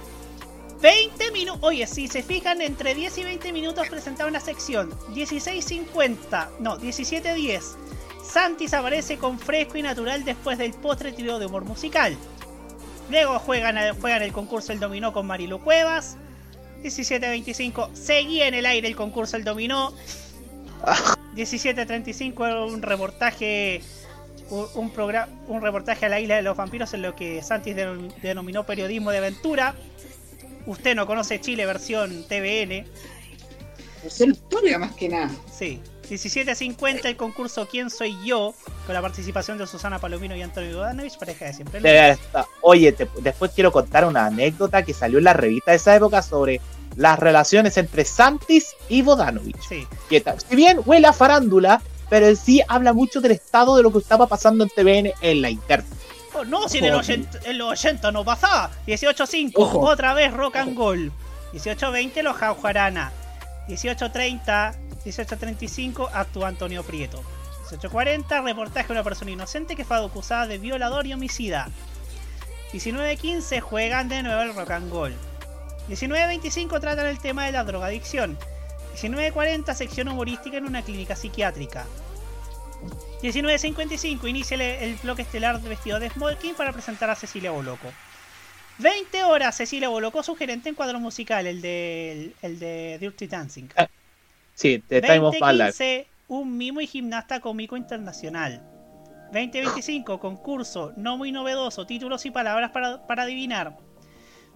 20 minutos. Oye, si se fijan, entre 10 y 20 minutos presentaba una sección. 16.50. No, 17.10. Santis aparece con fresco y natural después del postre trío de humor musical. Luego juegan, juegan el concurso El Dominó con Marilu Cuevas. 17.25. Seguía en el aire el concurso El Dominó. 17.35 un reportaje un, un, progra- un reportaje a la isla de los vampiros en lo que Santis denom- denominó periodismo de aventura. Usted no conoce Chile versión TVN. Versión historia más que nada. Sí. 17.50 el concurso ¿Quién soy yo? con la participación de Susana Palomino y Antonio Bodanovich, pareja de siempre. Oye, te- después quiero contar una anécdota que salió en la revista de esa época sobre las relaciones entre Santis y Bodanovich. Sí. Que si bien huele a farándula, pero en sí habla mucho del estado de lo que estaba pasando en TVN en la interna. Oh, no, si en el Ojo. 80, en los 80 no pasaba. 18-5, Ojo. otra vez rock and roll. 18-20 los Jaujarana. 18-30, 18-35 actúa Antonio Prieto. 18-40 reportaje de una persona inocente que fue acusada de violador y homicida. 19-15 juegan de nuevo el rock and roll. 19-25 tratan el tema de la drogadicción. 19-40 sección humorística en una clínica psiquiátrica. 19.55 inicia el, el bloque estelar de vestido de smoking para presentar a Cecilia Boloco. 20 horas Cecilia Boloco, sugerente en cuadro musical, el de, el, de Dirty Dancing. Sí, de Time of My Life. 20.15 un mimo y gimnasta cómico internacional. 2025 concurso no muy novedoso, títulos y palabras para, para adivinar.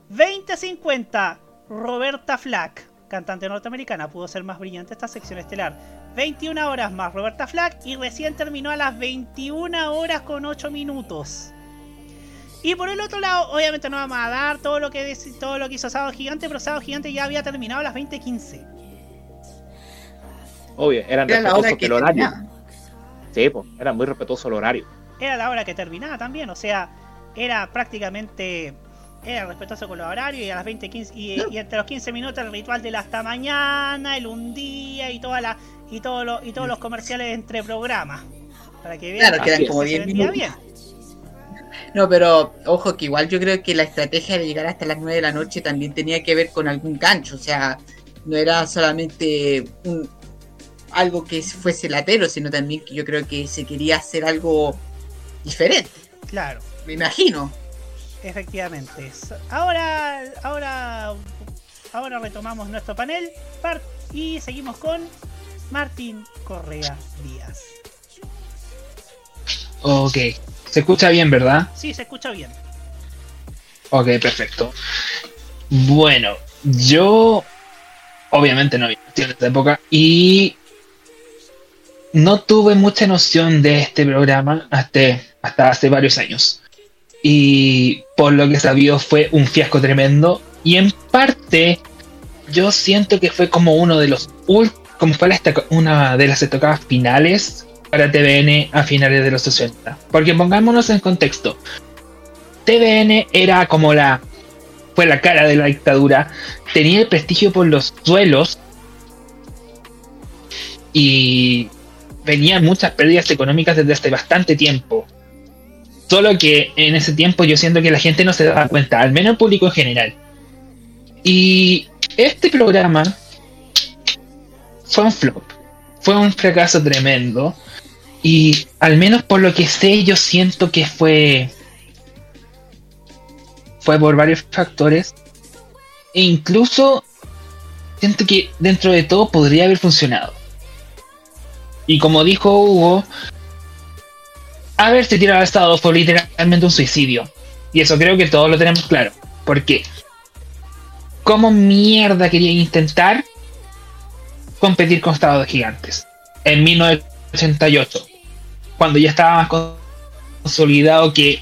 2050 Roberta Flack, cantante norteamericana, pudo ser más brillante esta sección estelar. 21 horas más Roberta Flack y recién terminó a las 21 horas con 8 minutos. Y por el otro lado, obviamente no vamos a dar todo lo que todo lo que hizo Sábado Gigante, pero Sábado Gigante ya había terminado a las 20.15. Obvio, eran Era la hora respetuosos que del horario. terminaba. Sí, pues, eran muy respetuosos el horario. Era la hora que terminaba también, o sea, era prácticamente era respetuoso con los horarios y a las 20.15 y, y entre los 15 minutos el ritual del hasta mañana, el un día y toda la y todos los y todos los comerciales entre programas. Para que vean Claro, que eran como 10 vendía minutos. bien. No, pero ojo que igual yo creo que la estrategia de llegar hasta las 9 de la noche también tenía que ver con algún gancho, o sea, no era solamente un, algo que fuese latero, sino también que yo creo que se quería hacer algo diferente, Claro, me imagino. efectivamente. Ahora ahora ahora retomamos nuestro panel y seguimos con Martín Correa Díaz. Ok. Se escucha bien, ¿verdad? Sí, se escucha bien. Ok, perfecto. Bueno, yo obviamente no había nacido en esa época y no tuve mucha noción de este programa hasta, hasta hace varios años. Y por lo que sabía fue un fiasco tremendo. Y en parte yo siento que fue como uno de los como fue la una de las estacadas finales para TVN a finales de los 80. Porque pongámonos en contexto. TVN era como la fue la cara de la dictadura, tenía el prestigio por los suelos y venían muchas pérdidas económicas desde hace bastante tiempo. Solo que en ese tiempo yo siento que la gente no se daba cuenta, al menos el público en general. Y este programa fue un flop, fue un fracaso tremendo. Y al menos por lo que sé, yo siento que fue fue por varios factores. E incluso siento que dentro de todo podría haber funcionado. Y como dijo Hugo, haberse tirado al estado fue literalmente un suicidio. Y eso creo que todos lo tenemos claro. Porque, ¿cómo mierda quería intentar competir con Estados Gigantes? En 1988, cuando ya estaba más consolidado que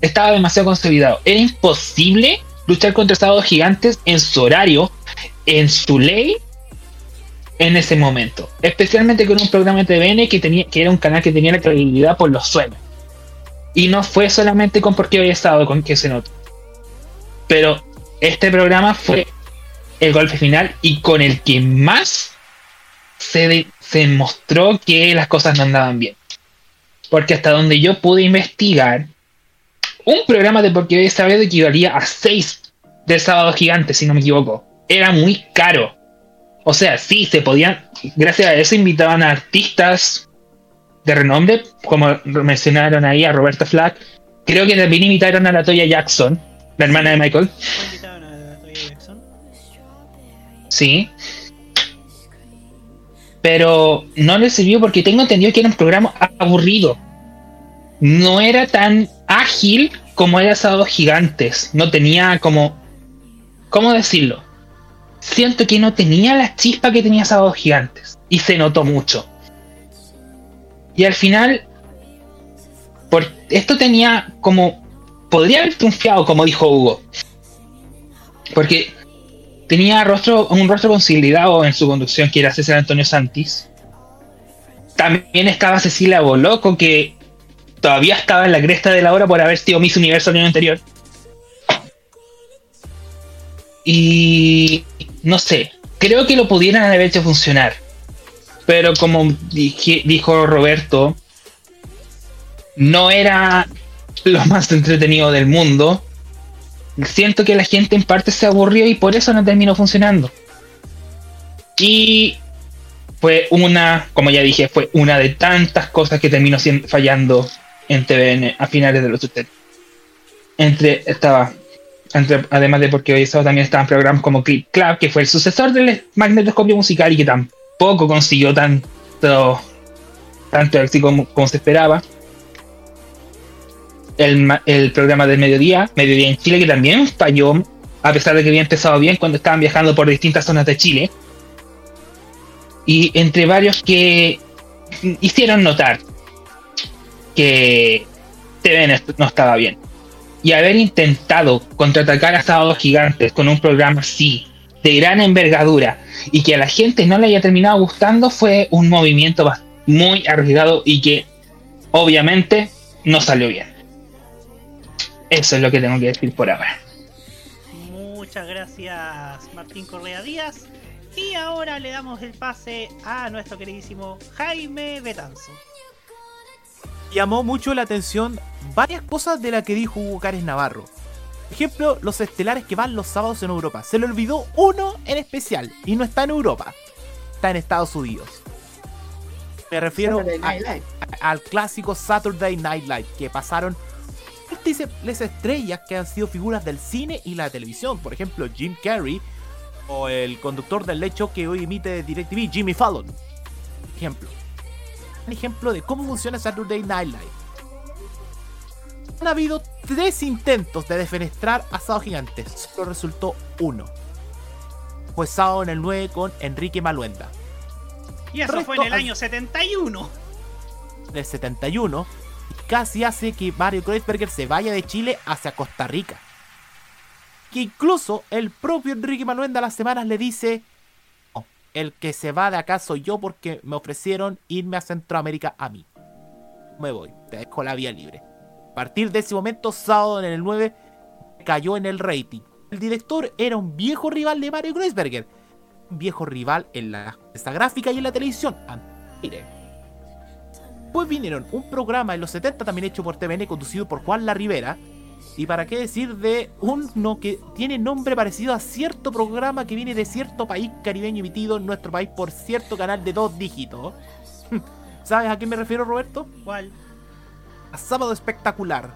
estaba demasiado consolidado. Era imposible luchar contra Estados gigantes en su horario, en su ley, en ese momento. Especialmente con un programa de TVN que, tenía, que era un canal que tenía la credibilidad por los sueños. Y no fue solamente con porque había estado con que se notó. Pero este programa fue el golpe final y con el que más se, de- se mostró que las cosas no andaban bien. Porque hasta donde yo pude investigar, un programa de Porque Hoy Sábado equivalía a 6 del Sábado Gigante, si no me equivoco. Era muy caro. O sea, sí, se podían, gracias a eso invitaban a artistas de renombre, como mencionaron ahí a Roberta Flack. Creo que también invitaron a la Toya Jackson, la hermana de Michael. Sí. Pero no le sirvió porque tengo entendido que era un programa aburrido. No era tan ágil como era Sábados Gigantes. No tenía como... ¿Cómo decirlo? Siento que no tenía la chispa que tenía Sábados Gigantes. Y se notó mucho. Y al final, por, esto tenía como. Podría haber triunfado, como dijo Hugo. Porque tenía rostro, un rostro consolidado en su conducción, que era César Antonio Santis. También estaba Cecilia Boloco, que todavía estaba en la cresta de la hora por haber sido Miss Universo el año anterior. Y no sé, creo que lo pudieran haber hecho funcionar. Pero como dijo Roberto, no era lo más entretenido del mundo. Siento que la gente en parte se aburrió y por eso no terminó funcionando. Y fue una, como ya dije, fue una de tantas cosas que terminó fallando en TVN a finales de los 80. Entre, estaba, además de porque hoy estaba, también estaban programas como Clip Club, que fue el sucesor del magnetoscopio musical y que tampoco consiguió tanto, tanto éxito como, se esperaba. El, el programa del mediodía, Mediodía en Chile, que también falló, a pesar de que había empezado bien cuando estaban viajando por distintas zonas de Chile. Y entre varios que hicieron notar que TVN no estaba bien. Y haber intentado contraatacar a Sábados Gigantes con un programa así, de gran envergadura, y que a la gente no le haya terminado gustando, fue un movimiento muy arriesgado y que obviamente no salió bien. Eso es lo que tengo que decir por ahora. Muchas gracias Martín Correa Díaz. Y ahora le damos el pase a nuestro queridísimo Jaime Betanzo. Llamó mucho la atención varias cosas de las que dijo Hugo Cárez Navarro. Por ejemplo, los estelares que van los sábados en Europa. Se le olvidó uno en especial y no está en Europa, está en Estados Unidos. Me refiero a- a- al clásico Saturday Night Live que pasaron múltiples estrellas que han sido figuras del cine y la televisión. Por ejemplo, Jim Carrey o el conductor del lecho que hoy emite DirecTV, Jimmy Fallon. Ejemplo ejemplo de cómo funciona Saturday Night Live. Han habido tres intentos de defenestrar a Sábado Gigantes, solo resultó uno. Fue sábado en el 9 con Enrique Maluenda. Y eso fue en el año 71. Del 71, y casi hace que Mario Kreuzberger se vaya de Chile hacia Costa Rica. Que incluso el propio Enrique Maluenda a las semanas le dice: "No, El que se va de acá soy yo porque me ofrecieron irme a Centroamérica a mí. Me voy, te dejo la vía libre. A partir de ese momento, sábado en el 9, cayó en el rating. El director era un viejo rival de Mario Kreuzberger. Un viejo rival en la esta gráfica y en la televisión. Mire. Después vinieron un programa en los 70 también hecho por TVN conducido por Juan La Rivera. Y para qué decir de uno que tiene nombre parecido a cierto programa que viene de cierto país caribeño emitido en nuestro país por cierto canal de dos dígitos. ¿Sabes a qué me refiero, Roberto? ¿Cuál? A Sábado Espectacular.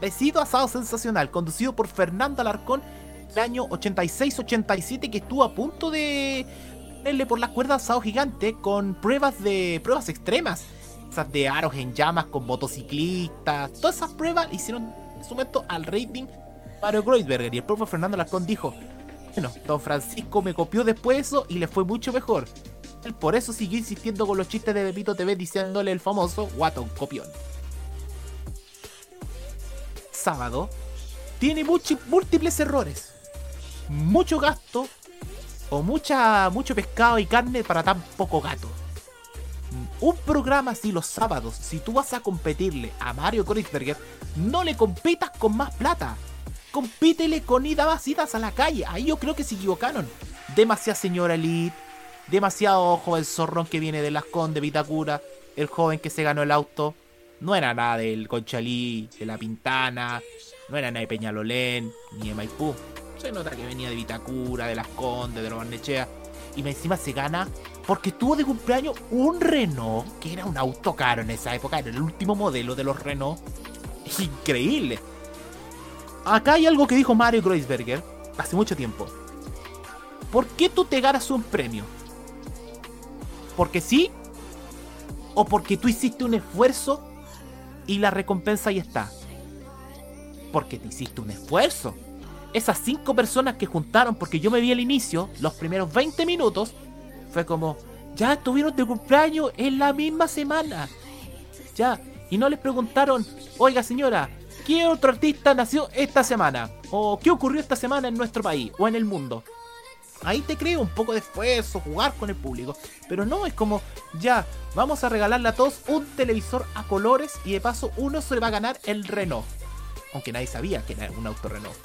Parecido a Sábado Sensacional, conducido por Fernando Alarcón el año 86-87 que estuvo a punto de ponerle por las cuerdas a Sábado Gigante con pruebas de pruebas extremas. Esas de aros en llamas con motociclistas. Todas esas pruebas hicieron en su momento al rating Mario Kreuzberger. Y el propio Fernando Alarcón dijo, bueno, Don Francisco me copió después eso y le fue mucho mejor. Él por eso siguió insistiendo con los chistes de Pepito TV diciéndole el famoso Guatón copión. Sábado tiene múltiples errores. Mucho gasto o mucha, mucho pescado y carne para tan poco gato. Un programa así los sábados, si tú vas a competirle a Mario Kreuzberger, no le compitas con más plata. Compítele con ida vasitas a la calle. Ahí yo creo que se equivocaron. Demasiada señora Elite, demasiado joven zorrón que viene de Las Condes, Vitacura, el joven que se ganó el auto. No era nada del Conchalí, de La Pintana, no era nada de Peñalolén, ni de Maipú. Se nota que venía de Vitacura, de Las Condes, de los Barnechea. Y encima se gana porque tuvo de cumpleaños un Renault, que era un auto caro en esa época, era el último modelo de los Renault. Increíble. Acá hay algo que dijo Mario Kreuzberger hace mucho tiempo. ¿Por qué tú te ganas un premio? ¿Porque sí? ¿O porque tú hiciste un esfuerzo y la recompensa ahí está? Porque te hiciste un esfuerzo. Esas cinco personas que juntaron, porque yo me vi al inicio, los primeros 20 minutos, fue como, ya estuvieron de cumpleaños en la misma semana. Ya, y no les preguntaron, oiga señora, ¿qué otro artista nació esta semana? ¿O qué ocurrió esta semana en nuestro país o en el mundo? Ahí te creo un poco de esfuerzo, jugar con el público. Pero no, es como, ya, vamos a regalarle a todos un televisor a colores y de paso uno se va a ganar el Renault. Aunque nadie sabía que era un auto Renault.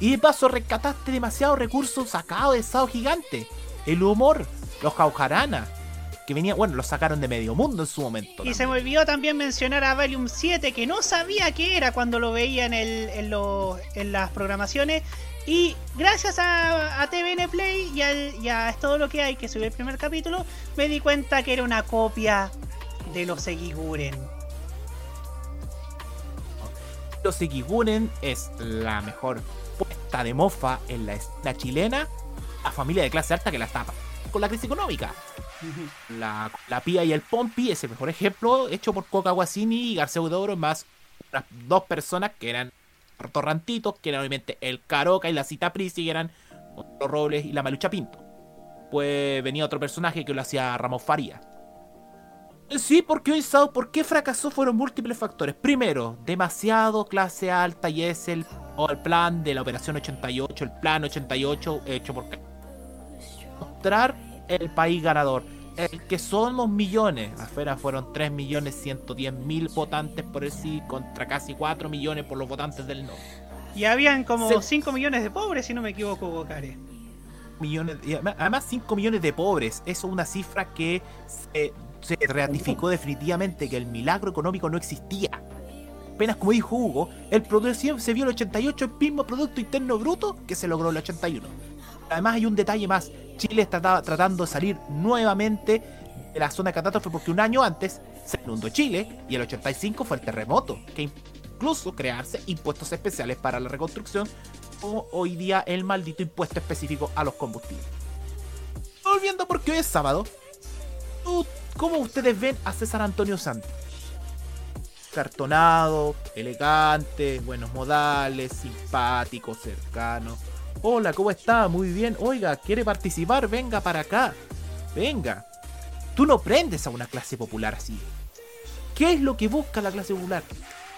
Y de paso rescataste demasiados recursos sacados de Sao Gigante. El humor, los Jaujarana, que venía, bueno, los sacaron de medio mundo en su momento. Y se me olvidó también mencionar a Valium 7, que no sabía qué era cuando lo veía en, el, en, lo- en las programaciones. Y gracias a, a TVN Play y, al- y a todo lo que hay, que subió el primer capítulo, me di cuenta que era una copia de los Segiguren. Los Ikigunen es la mejor puesta de mofa en la escena chilena. La familia de clase alta que la tapa con la crisis económica. La, la Pía y el Pompi es el mejor ejemplo hecho por Coca Guasini y García Huidobro más las dos personas que eran torrantitos, que eran obviamente el Caroca y la Cita Prisi, que eran los Robles y la Malucha Pinto. Pues venía otro personaje que lo hacía Ramos Faría. Sí, porque hoy sábado, ¿por qué fracasó? Fueron múltiples factores. Primero, demasiado clase alta y es el, o el plan de la Operación 88, el plan 88 hecho por... Mostrar el país ganador. El que somos millones. Afuera fueron 3 millones 110 mil votantes por el sí contra casi 4 millones por los votantes del no. Y habían como Se- 5 millones de pobres, si no me equivoco, Gokare. millones, además- además 5 millones de pobres. Eso es una cifra que se, se ratificó definitivamente que el milagro económico no existía. Apenas como dijo Hugo, el producción se vio el 88 el mismo Producto Interno Bruto que se logró el 81. Además hay un detalle más, Chile está ta- tratando de salir nuevamente de la zona de catástrofe porque un año antes se inundó Chile y el 85 fue el terremoto, que incluso crearse impuestos especiales para la reconstrucción o hoy día el maldito impuesto específico a los combustibles. Volviendo porque hoy es sábado, ¿tú- ¿cómo ustedes ven a César Antonio Santos? Cartonado, elegante, buenos modales, simpático, cercano. Hola, ¿cómo está? Muy bien. Oiga, ¿quiere participar? Venga para acá. Venga. Tú no prendes a una clase popular así. ¿Qué es lo que busca la clase popular?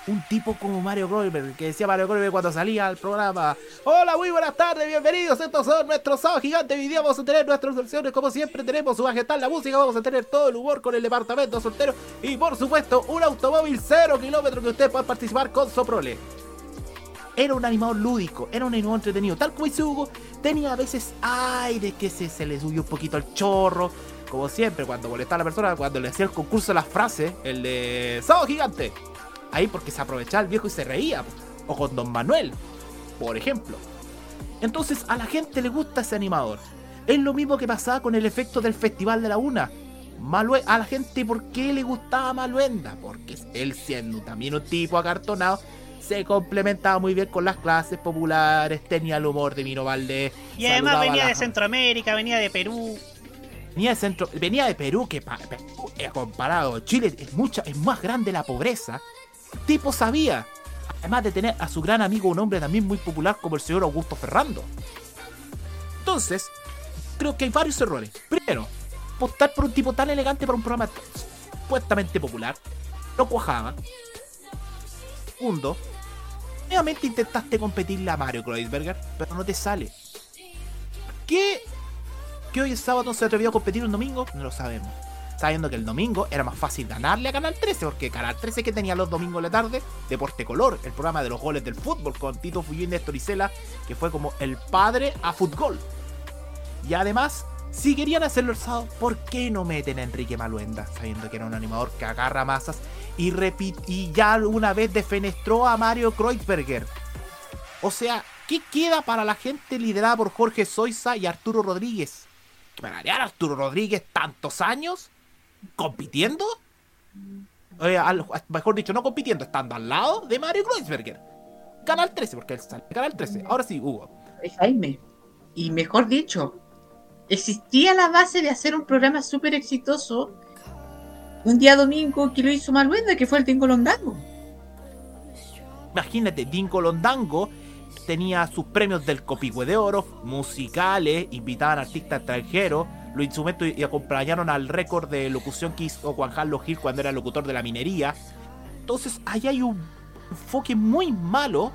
Un tipo como Mario Goldberg, que decía Mario Goldberg cuando salía al programa. Hola, muy buenas tardes, bienvenidos. Estos son nuestros sábados gigantes. Hoy día vamos a tener nuestras secciones como siempre. Tenemos su majestad la música, vamos a tener todo el humor con el departamento soltero. Y por supuesto, un automóvil cero kilómetros que usted pueda participar con Soprole. Era un animador lúdico, era un animador entretenido. Tal como dice Hugo, tenía a veces aire que se, le subió un poquito al chorro. Como siempre, cuando molestaba a la persona, cuando le hacía el concurso de las frases, el de Sábado Gigante. Ahí porque se aprovechaba el viejo y se reía. O con Don Manuel, por ejemplo. Entonces a la gente le gusta ese animador. Es lo mismo que pasaba con el efecto del Festival de la Una. A la gente, ¿por qué le gustaba Maluenda? Porque él siendo también un tipo acartonado, se complementaba muy bien con las clases populares, tenía el humor de Mino Valdés. Y además venía la- de Centroamérica, venía de Perú. Venía de, centro, venía de Perú, que pa- eh, comparado, Chile es, mucha, es más grande la pobreza. Tipo sabía, además de tener a su gran amigo, un hombre también muy popular como el señor Augusto Ferrando. Entonces, creo que hay varios errores. Primero, apostar por un tipo tan elegante para un programa supuestamente popular. No cuajaba. Segundo, nuevamente intentaste competirle a Mario Kreuzberger, pero no te sale. ¿Qué que hoy es sábado se atrevió a competir un domingo? No lo sabemos. Sabiendo que el domingo era más fácil ganarle a Canal 13, porque Canal 13 que tenía los domingos de la tarde, Deporte Color, el programa de los goles del fútbol con Tito Fuyú y Néstor Isela, que fue como el padre a fútbol. Y además, si querían hacerlo el sábado, ¿por qué no meten a Enrique Maluenda? Sabiendo que era un animador que agarra masas y, y ya una vez defenestró a Mario Kreuzberger. O sea, ¿qué queda para la gente liderada por Jorge Soiza y Arturo Rodríguez? ¿Para a Arturo Rodríguez tantos años? ¿Compitiendo? Eh, mejor dicho, no compitiendo, estando al lado de Mario Kreuzberger. Canal 13, porque él sale. Canal 13. Ahora sí, Hugo. Eh, Jaime. Y mejor dicho, existía la base de hacer un programa súper exitoso un día domingo que lo hizo Maluenda, que fue el Tingo Londango. Imagínate, Dinko Londango tenía sus premios del Copihue de Oro, musicales, invitaban artistas extranjeros, Lo instrumentos y acompañaron al récord de locución que hizo Juan Carlos Gil cuando era locutor de la minería. Entonces, ahí hay un enfoque muy malo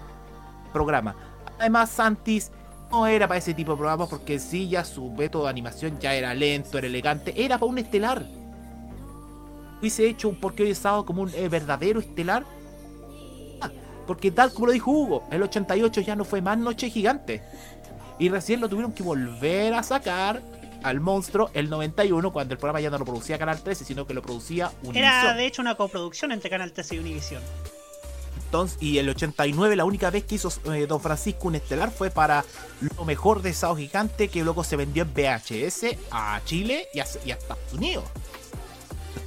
programa. Además, Santis no era para ese tipo de programas porque sí, ya su método de animación ya era lento, era elegante, era para un estelar. Hubiese hecho un porque hoy es sábado como un eh, verdadero estelar. Ah, porque tal como lo dijo Hugo, el 88 ya no fue más Noche Gigante. Y recién lo tuvieron que volver a sacar al monstruo el 91 cuando el programa ya no lo producía Canal 13, sino que lo producía Univision. Era de hecho una coproducción entre Canal 13 y Univision. Entonces, y el 89, la única vez que hizo eh, Don Francisco un estelar fue para lo mejor de Sao Gigante, que luego se vendió en VHS a Chile y a, Estados Unidos.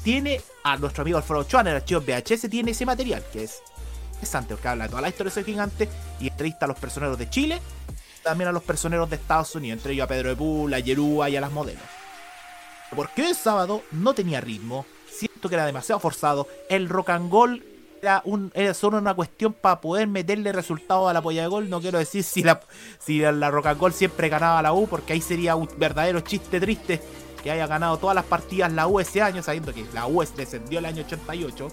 Tiene a nuestro amigo Alfredo Ochoa el archivo VHS, tiene ese material, que es interesante, porque habla de toda la historia de Sao Gigante y entrevista a los personeros de Chile, también a los personeros de Estados Unidos, entre ellos a Pedro de Bull, a Yerúa y a las modelos. Porque el sábado no tenía ritmo, siento que era demasiado forzado, el rock and roll era, solo una cuestión para poder meterle resultados a la polla de gol. No quiero decir si la, si la Rock and Roll siempre ganaba la U, porque ahí sería un verdadero chiste triste que haya ganado todas las partidas la U ese año, sabiendo que la U descendió el año 88.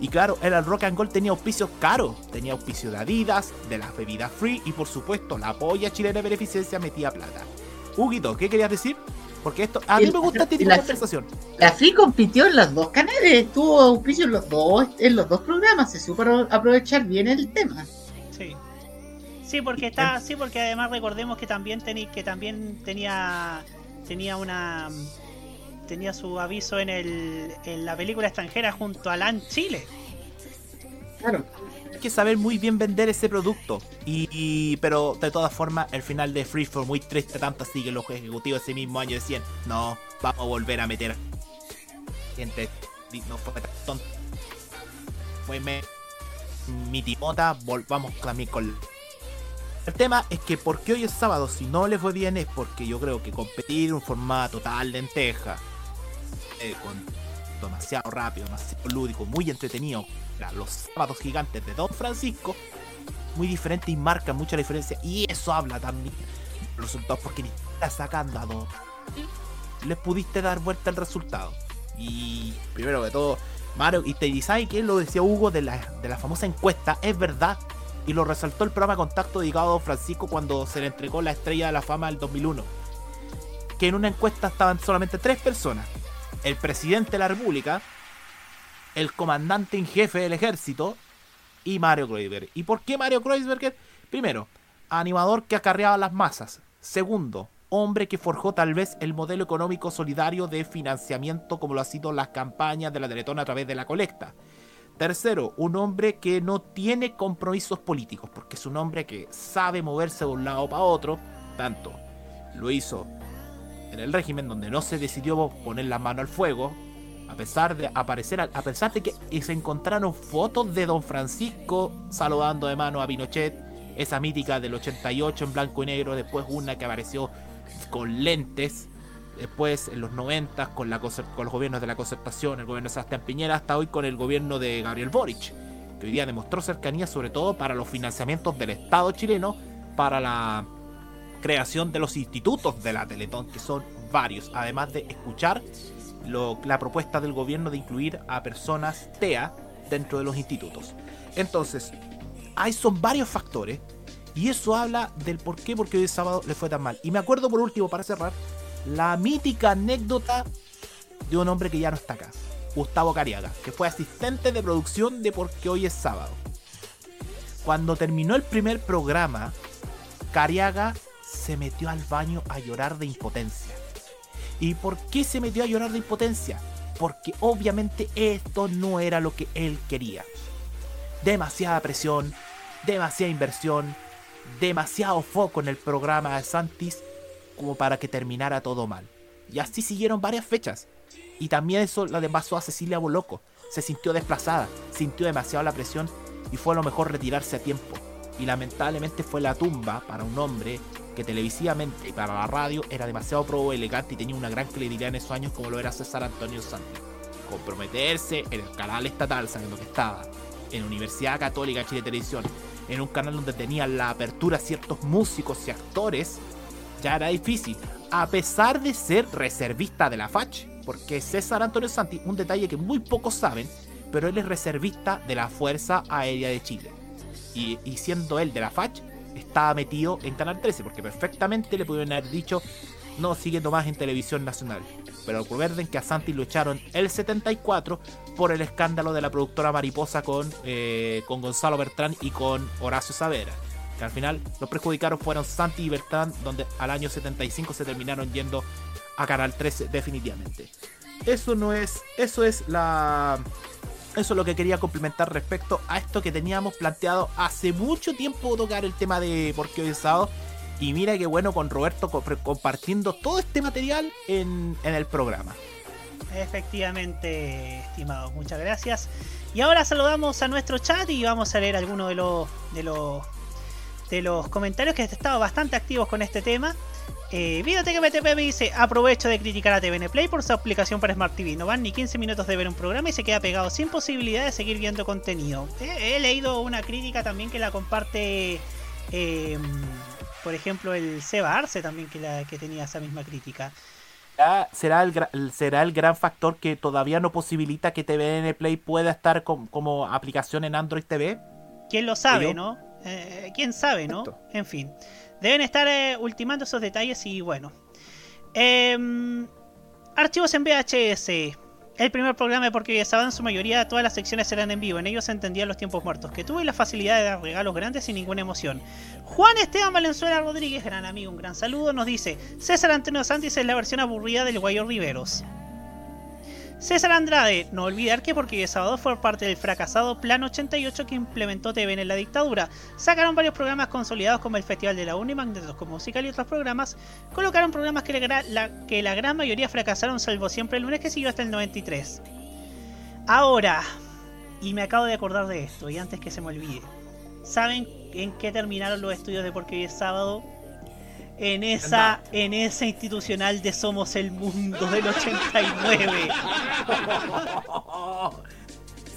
Y claro, el Rock and Roll tenía auspicios caros. Tenía auspicio de Adidas, de las bebidas free y por supuesto la polla chilena de beneficencia metía plata. Huguito, ¿qué querías decir? Porque esto, a mí me gusta este tipo de conversación. La FRI compitió en los dos canales, tuvo auspicio en los dos, en los dos programas, se supo aprovechar bien el tema. Sí. Sí, porque está, sí, porque además recordemos que también tení, que también tenía tenía una tenía su aviso en el en la película extranjera junto a LAN Chile. Claro. Que saber muy bien vender ese producto. Y, pero de todas formas, el final de Free fue muy triste, tanto así que los ejecutivos ese mismo año decían, no, vamos a volver a meter gente, no fue tan tonto. Fue me, mi timota, volvamos también con... El tema es que porque hoy es sábado, si no le fue bien es porque yo creo que competir un formato tal lenteja, eh, con demasiado rápido, demasiado lúdico, muy entretenido, los sábados gigantes de Don Francisco, muy diferente y marca mucha diferencia. Y eso habla también los resultados, porque ni siquiera sacando a les pudiste dar vuelta al resultado. Y primero que todo, Mario, y ¿sabes qué? Lo decía Hugo de la, de la famosa encuesta, es verdad. Y lo resaltó el programa Contacto dedicado a Don Francisco cuando se le entregó la estrella de la fama del 2001. Que en una encuesta estaban solamente tres personas. El presidente de la República, el comandante en jefe del ejército y Mario Kreuzberger. ¿Y por qué Mario Kreuzberger? Primero, animador que acarreaba las masas. Segundo, hombre que forjó tal vez el modelo económico solidario de financiamiento como lo ha sido las campañas de la Teletón a través de la colecta. Tercero, un hombre que no tiene compromisos políticos, porque es un hombre que sabe moverse de un lado para otro, tanto lo hizo en el régimen donde no se decidió poner la mano al fuego, a pesar de aparecer, a pesar de que se encontraron fotos de Don Francisco saludando de mano a Pinochet, esa mítica del 88 en blanco y negro, después una que apareció con lentes, después en los 90 con, con los gobiernos de la concertación, el gobierno de Sebastián Piñera, hasta hoy con el gobierno de Gabriel Boric, que hoy día demostró cercanía sobre todo para los financiamientos del Estado chileno, para la creación de los institutos de la Teletón, que son varios, además de escuchar la propuesta del gobierno de incluir a personas TEA dentro de los institutos. Entonces, ahí son varios factores y eso habla del por qué, porque hoy sábado le fue tan mal. Y me acuerdo por último, para cerrar, la mítica anécdota de un hombre que ya no está acá, Gustavo Cariaga, que fue asistente de producción de Porque hoy es sábado. Cuando terminó el primer programa, Cariaga se metió al baño a llorar de impotencia. ¿Y por qué se metió a llorar de impotencia? Porque obviamente esto no era lo que él quería. Demasiada presión, demasiada inversión, demasiado foco en el programa de Santis como para que terminara todo mal. Y así siguieron varias fechas. Y también eso le pasó a Cecilia Boloco. Se sintió desplazada, sintió demasiado la presión y fue a lo mejor retirarse a tiempo. Y lamentablemente fue la tumba para un hombre que televisivamente y para la radio era demasiado pro elegante y tenía una gran credibilidad en esos años como lo era César Antonio Santos. Comprometerse en el canal estatal sabiendo que estaba en Universidad Católica Chile Televisión, en un canal donde tenían la apertura ciertos músicos y actores, ya era difícil. a pesar de ser reservista de la FACH, porque César Antonio Santi, un detalle que muy pocos saben, pero él es reservista de la Fuerza Aérea de Chile. Y, siendo él de la FACH, estaba metido en Canal 13, porque perfectamente le pudieron haber dicho, no, siguiendo más en televisión nacional. Pero recuerden que a Santi lo echaron el 74 por el escándalo de la productora Mariposa con, eh, con Gonzalo Bertrán y con Horacio Savera. Que al final los perjudicados fueron Santi y Bertrán, donde al año 75 se terminaron yendo a Canal 13 definitivamente. Eso no es, eso es la, eso es lo que quería complementar respecto a esto que teníamos planteado hace mucho tiempo tocar el tema de por qué hoy es sábado. Y mira qué bueno con Roberto co- compartiendo todo este material en, en el programa. Efectivamente, estimados, muchas gracias. Y ahora saludamos a nuestro chat y vamos a leer algunos de los de los de los comentarios que han estado bastante activos con este tema. Eh, Videoteca MTP me dice, aprovecho de criticar a TVN Play por su aplicación para Smart TV. No van ni 15 minutos de ver un programa y se queda pegado sin posibilidad de seguir viendo contenido. Eh, he leído una crítica también que la comparte, eh, por ejemplo, el Seba Arce también que, la, que tenía esa misma crítica. ¿Será- ¿Será el, será el gran factor que todavía no posibilita que TVN Play pueda estar com- como aplicación en Android TV? ¿Quién lo sabe, no? Eh, ¿Quién sabe, no? En fin. Deben estar eh, ultimando esos detalles y bueno. Em, archivos en VHS. El primer programa de Porque Sábado, en su mayoría todas las secciones eran en vivo. En ellos se entendían los tiempos muertos que tuve la facilidad de dar regalos grandes sin ninguna emoción. Juan Esteban Valenzuela Rodríguez, gran amigo, un gran saludo, nos dice: César Antonio Santis es la versión aburrida del Guayo Riveros. César Andrade, no olvidar que porque sábado fue parte del fracasado Plan 88 que implementó TVN en la dictadura. Sacaron varios programas consolidados como el Festival de la Uni, Magnetos con Musical y otros programas. Colocaron programas que la, la- que la gran mayoría fracasaron, salvo siempre el lunes que siguió hasta el 93. Ahora, y me acabo de acordar de esto, y antes que se me olvide. ¿Saben en qué terminaron los estudios de porque hoy es sábado? En esa, en esa institucional de Somos el Mundo del 89.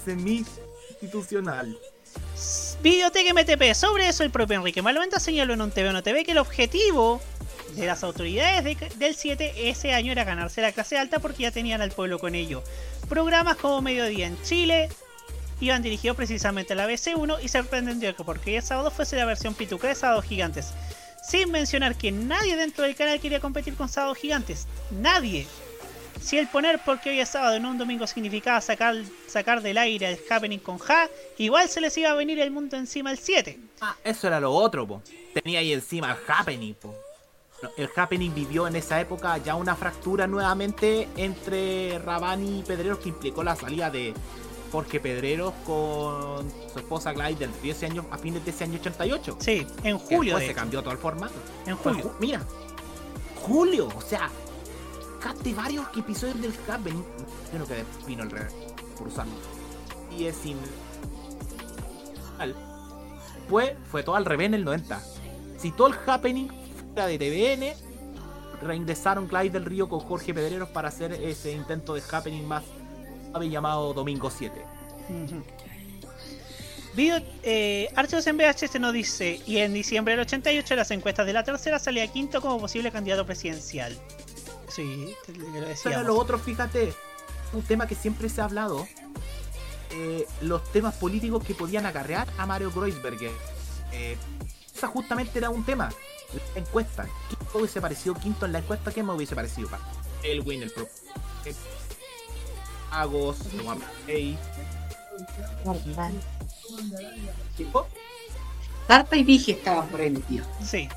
Semi institucional. Videoteca MTP. Sobre eso, el propio Enrique Maluenta señaló en un TV no TV que el objetivo de las autoridades de- del 7 ese año era ganarse la clase alta porque ya tenían al pueblo con ello. Programas como Mediodía en Chile iban dirigidos precisamente a la BC1 y sorprendió que porque el sábado fuese la versión pituca de Sábados Gigantes. Sin mencionar que nadie dentro del canal quería competir con Sábados Gigantes. Nadie. Si el poner porque hoy es sábado en un domingo significaba sacar, sacar del aire el happening con Ja, igual se les iba a venir el mundo encima el 7. Ah, eso era lo otro, po. Tenía ahí encima el Happening, po. No, El Happening vivió en esa época ya una fractura nuevamente entre Rabani y Pedreros que implicó la salida de Jorge Pedreros con su esposa Gladys del Río ese año, a fines de ese año 88. Sí, en julio. después de se hecho. cambió todo el formato. En julio. ju- mira, julio, o sea, capté varios episodios del Happening. Creo que vino el rey por usarlo. Y es sin. Fue, fue todo al revés en el 90. Si todo el Happening fuera de TVN, reingresaron Clyde del Río con Jorge Pedreros para hacer ese intento de Happening más suave llamado Domingo 7. Ujú. Video, eh, Archivos en VHS nos dice, y en diciembre del 88 las encuestas de la tercera salía quinto como posible candidato presidencial. Sí, te- te lo Pero decíamos. lo otro, fíjate, un tema que siempre se ha hablado, eh, los temas políticos que podían acarrear a Mario Kreuzberger. Eh, esa justamente era un tema. La encuesta. ¿Quién hubiese parecido quinto en la encuesta? ¿Quién me hubiese parecido? Pa- el pro. eh, Agos. Tarta y Vigi estaban por ahí metidos. Sí.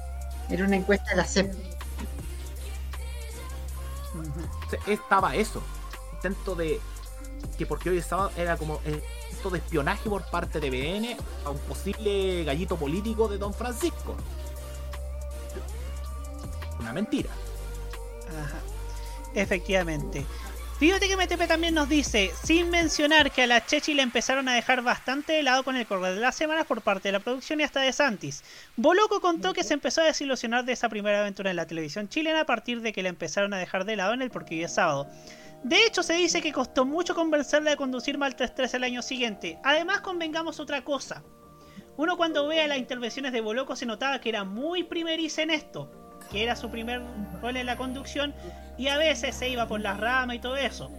Era una encuesta de la CEP. Estaba eso. Intento de. Que porque hoy estaba. Era como. El intento de espionaje por parte de BN a un posible gallito político de Don Francisco. Una mentira. Ajá. Efectivamente. Fíjate que MTP también nos dice, sin mencionar que a la Chechi le empezaron a dejar bastante de lado con el correr de las semanas por parte de la producción y hasta de Santis. Boloco contó que se empezó a desilusionar de esa primera aventura en la televisión chilena a partir de que la empezaron a dejar de lado en el Porque es sábado. De hecho, se dice que costó mucho convencerla de conducir mal 3-3 el año siguiente. Además, convengamos otra cosa. Uno cuando vea las intervenciones de Boloco se notaba que era muy primeriza en esto. Que era su primer rol en la conducción, y a veces se iba por las ramas y todo eso.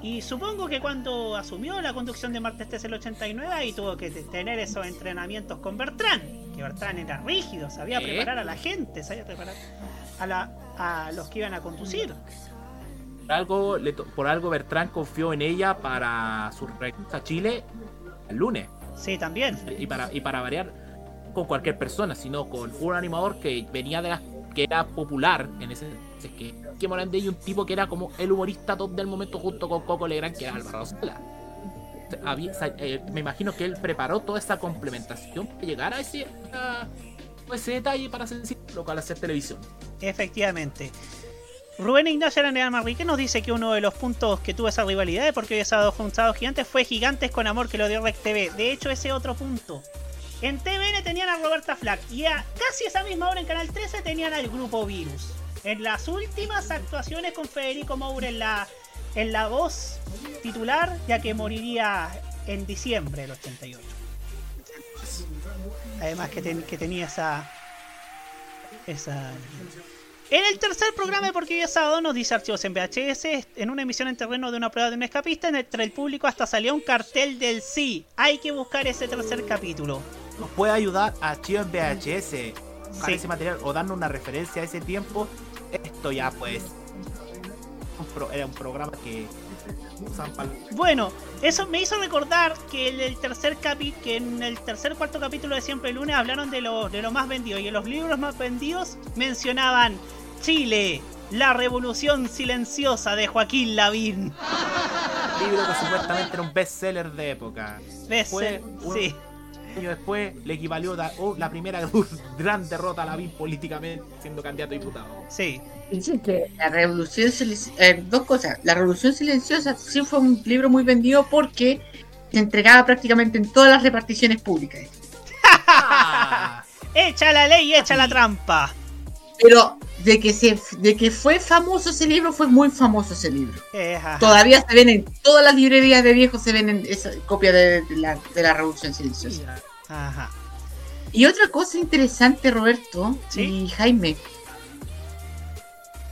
Y supongo que cuando asumió la conducción de Martes 3 el 89, ahí tuvo que te- tener esos entrenamientos con Bertrán, que Bertrán era rígido, sabía ¿Eh? preparar a la gente, sabía preparar a, la, a los que iban a conducir. Por algo, le por algo Bertrán confió en ella para su regreso a Chile el lunes. Sí, también. Y para, y para variar con cualquier persona, sino con un animador que venía de las que era popular en ese entonces, que, que Morandé y un tipo que era como el humorista top del momento junto con Coco Legrand, que era Álvaro Sala. Había- eh, me imagino que él preparó toda esa complementación para llegar a ese, a ese detalle para hacer local hacer televisión. Efectivamente. Rubén Ignacio Araneda Manrique nos dice que uno de los puntos que tuvo esa rivalidad de porque hoy sábado Sábado Gigantes fue Gigantes con Amor que lo dio Rec TV. De hecho, ese otro punto. En TVN tenían a Roberta Flack y a casi esa misma hora en Canal 13 tenían al Grupo Virus. En las últimas actuaciones con Federico Moura en la, en la voz titular, ya que moriría en diciembre del 88. Además que, ten- que tenía esa... esa en el tercer programa de Porque es Sábado nos dice Archivos en VHS, en una emisión en terreno de una prueba de un escapista, entre el público hasta salió un cartel del sí. Hay que buscar ese tercer capítulo. Nos puede ayudar a Archivo en VHS Sí. ese material o darnos una referencia a ese tiempo, esto ya pues un pro- era un programa que para Bueno, eso me hizo recordar que en el tercer capi que en el tercer cuarto capítulo de Siempre el lunes hablaron de lo, de lo más vendido y en los libros más vendidos mencionaban Chile, la revolución silenciosa de Joaquín Lavín. libro que supuestamente era un bestseller de época. Bestseller, sí. Año después le equivalió da- oh, la primera gran derrota a Lavín políticamente siendo candidato a diputado. Sí. Dicen que la revolución silenciosa, dos cosas. La revolución silenciosa sí fue un libro muy vendido porque se entregaba prácticamente en todas las reparticiones públicas. Echa la ley y echa la trampa. Pero de que se, de que fue famoso ese libro, fue muy famoso ese libro. Eh. Todavía se ven en todas las librerías de viejos se ven en esa copia de, de la, de la revolución silenciosa. Ajá. Y otra cosa interesante, Roberto y Jaime.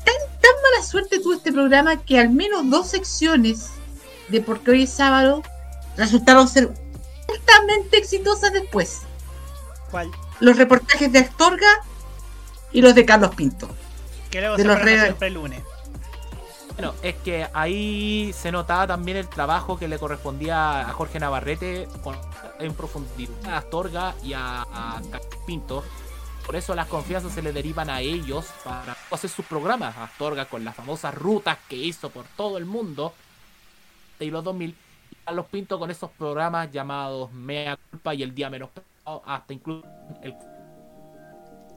Tan, tan mala suerte tuvo este programa que al menos dos secciones de Porque hoy es sábado resultaron ser altamente exitosas después. ¿Cuál? Los reportajes de Astorga y los de Carlos Pinto. Que luego De se los Siempre el lunes. Bueno, es que ahí se notaba también el trabajo que le correspondía a Jorge Navarrete con- en profundidad a Astorga y a, a Pinto. Por eso las confianzas se le derivan a ellos para hacer sus programas. Astorga con las famosas rutas que hizo por todo el mundo de los 2000. Y Carlos Pinto con esos programas llamados Mea Culpa y El Día Menos hasta incluso el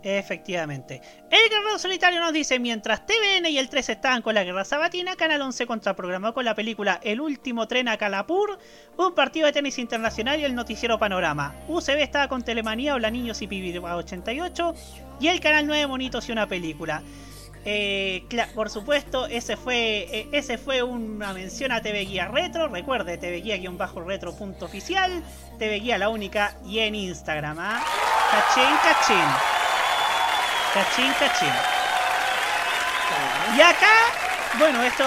Efectivamente. El Guerrero Solitario nos dice, mientras TVN y el 3 estaban con la guerra sabatina, Canal 11 contraprogramó con la película El último tren a Calapur, un partido de tenis internacional y el noticiero Panorama. UCB estaba con Telemanía, Hola Niños y Pibi 88, y el Canal 9 Monitos y una película. Eh, por supuesto, ese fue, eh, ese fue una mención a TV Guía Retro. Recuerde, TV Guía-retro TV Guía la única y en Instagram. ¿ah? Cachín, cachín. Cachín, cachín. Y acá, bueno, esto,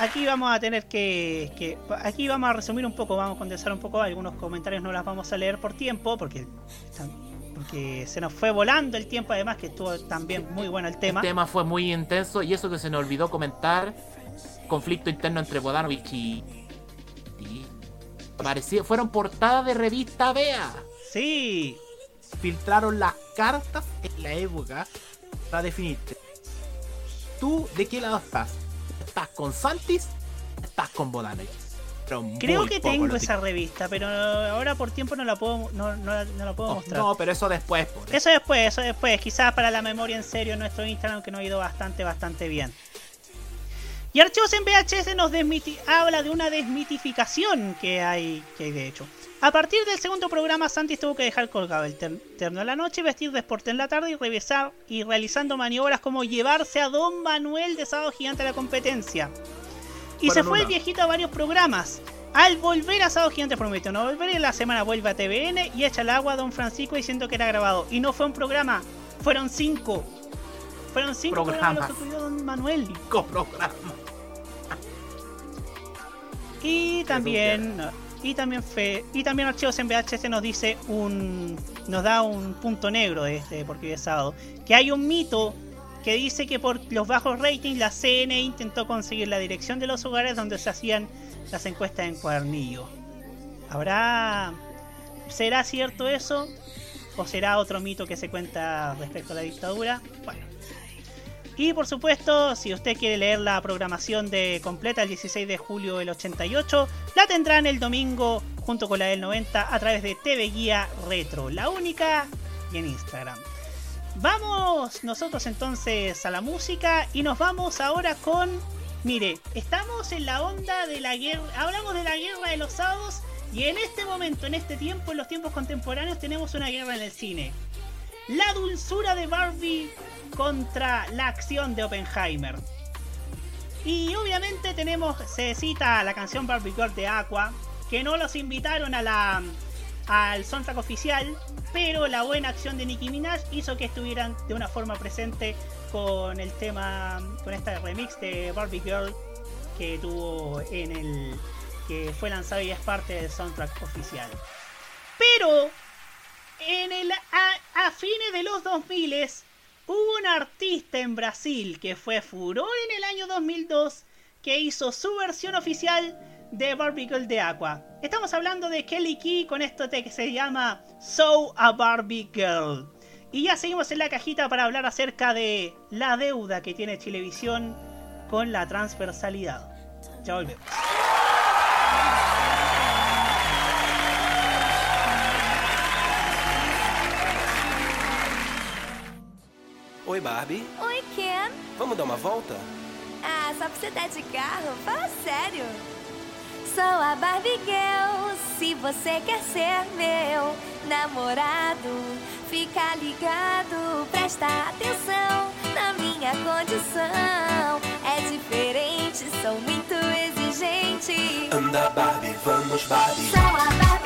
aquí vamos a tener que, que- aquí vamos a resumir un poco, vamos a condensar un poco, algunos comentarios no las vamos a leer por tiempo, porque, porque se nos fue volando el tiempo, además que estuvo también muy bueno el tema. El tema fue muy intenso y eso que se nos olvidó comentar, conflicto interno entre Bodanovich y... y parecía, fueron portadas de revista Bea. Sí. Filtraron las cartas en la época para definirte. ¿Tú de qué lado estás? ¿Estás con Santis? ¿Estás con Bodanovich? Pero Creo que tengo esa revista, pero ahora por tiempo no la puedo, no, no la- no la puedo Oh, mostrar. No, pero eso después. Eso después, eso después. Quizás para la memoria en serio en nuestro Instagram que nos ha ido bastante, bastante bien. Y Archivos en VHS nos desmiti- habla de una desmitificación que hay, que hay de hecho. A partir del segundo programa, Santis tuvo que dejar colgado el ter- terno en la noche, vestir de sport en la tarde y revisar y realizando maniobras como llevarse a Don Manuel de Sábado Gigante a la competencia. Y se fue el viejito a varios programas. Al volver a Sábado Gigante prometió no volver y en la semana vuelve a TVN y echa el agua a Don Francisco diciendo que era grabado. Y no fue un programa, fueron cinco. Fueron cinco programas, Programas. los que Don Manuel. Coprograma. Y también y también fe, y también Archivos en VHS nos dice un nos da un punto negro de este porque es sábado, que hay un mito que dice que por los bajos ratings la CNE intentó conseguir la dirección de los hogares donde se hacían las encuestas en cuadernillo. ¿Habrá será cierto eso o será otro mito que se cuenta respecto a la dictadura? Bueno, y por supuesto, si usted quiere leer la programación de completa el 16 de julio del 88, la tendrán el domingo junto con la del 90 a través de TV Guía Retro, la única y en Instagram. Vamos nosotros entonces a la música y nos vamos ahora con... Mire, estamos en la onda de la guerra, hablamos de la guerra de los sábados y en este momento, en este tiempo, en los tiempos contemporáneos, tenemos una guerra en el cine. La dulzura de Barbie contra la acción de Oppenheimer. Y obviamente tenemos, se cita la canción Barbie Girl de Aqua, que no los invitaron a la, al soundtrack oficial, pero la buena acción de Nicki Minaj hizo que estuvieran de una forma presente con el tema, con este remix de Barbie Girl que tuvo en el, que fue lanzado y es parte del soundtrack oficial. Pero en el, a, fines de los 2000 hubo un artista en Brasil que fue furor en el año 2002 que hizo su versión oficial de Barbie Girl de Aqua. Estamos hablando de Kelly Key con esto que se llama So a Barbie Girl. Y ya seguimos en la cajita para hablar acerca de la deuda que tiene Chilevisión con la transversalidad. Ya volvemos. Oi, Barbie. Oi, Ken. Vamos dar uma volta? Ah, só pra você dar de carro? Fala sério. Sou a Barbie Girl, se você quer ser meu namorado, fica ligado, presta atenção na minha condição. É diferente, sou muito exigente. Anda, Barbie, vamos, Barbie. Sou a Barbie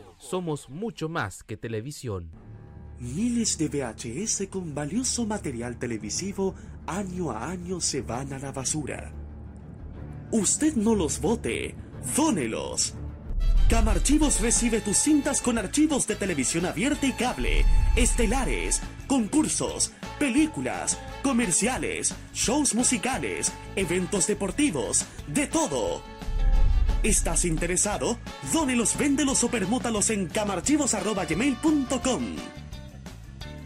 Somos mucho más que televisión. Miles de VHS con valioso material televisivo año a año se van a la basura. Usted no los vote, dónelos. Camarchivos recibe tus cintas con archivos de televisión abierta y cable, estelares, concursos, películas, comerciales, shows musicales, eventos deportivos, de todo. ¿Estás interesado? Dónelos, véndelos o permútalos en camarchivos.gmail.com.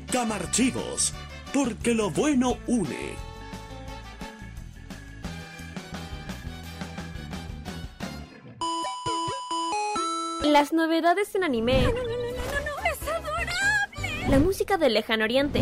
Camarchivos, porque lo bueno une. Las novedades en anime. ¡Es adorable! La música del lejano oriente.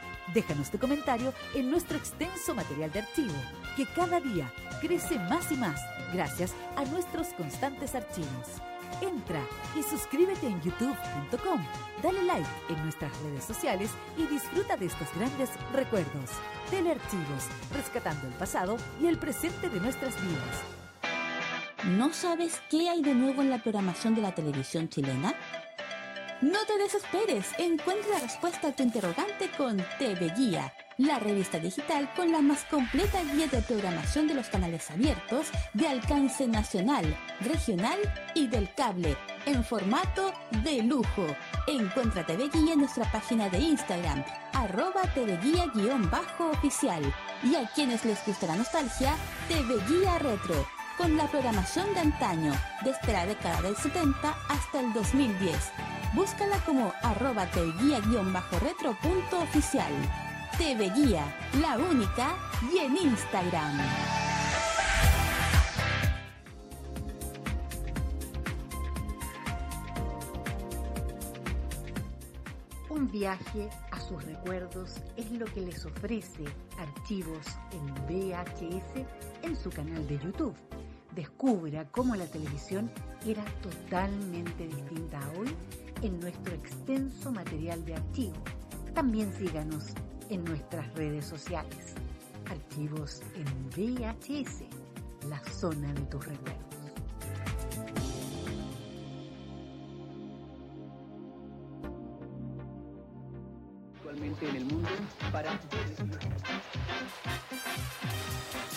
Déjanos tu comentario en nuestro extenso material de archivo, que cada día crece más y más gracias a nuestros constantes archivos. Entra y suscríbete en youtube.com, dale like en nuestras redes sociales y disfruta de estos grandes recuerdos. Telearchivos, rescatando el pasado y el presente de nuestras vidas. ¿No sabes qué hay de nuevo en la programación de la televisión chilena? No te desesperes, encuentra la respuesta a tu interrogante con TV Guía, la revista digital con la más completa guía de programación de los canales abiertos de alcance nacional, regional y del cable, en formato de lujo. Encuentra TV Guía en nuestra página de Instagram, arroba TV Guía-oficial. Y a quienes les gusta la nostalgia, TV Guía Retro, con la programación de antaño, desde la década del 70 hasta el 2010. Búscala como arroba tvguía-retro punto oficial. TV Guía, la única, y en Instagram. Un viaje a sus recuerdos es lo que les ofrece archivos en VHS en su canal de YouTube. Descubra cómo la televisión era totalmente distinta a hoy en nuestro extenso material de archivo. También síganos en nuestras redes sociales. Archivos en VHS, la zona de tus recuerdos. Actualmente en el mundo para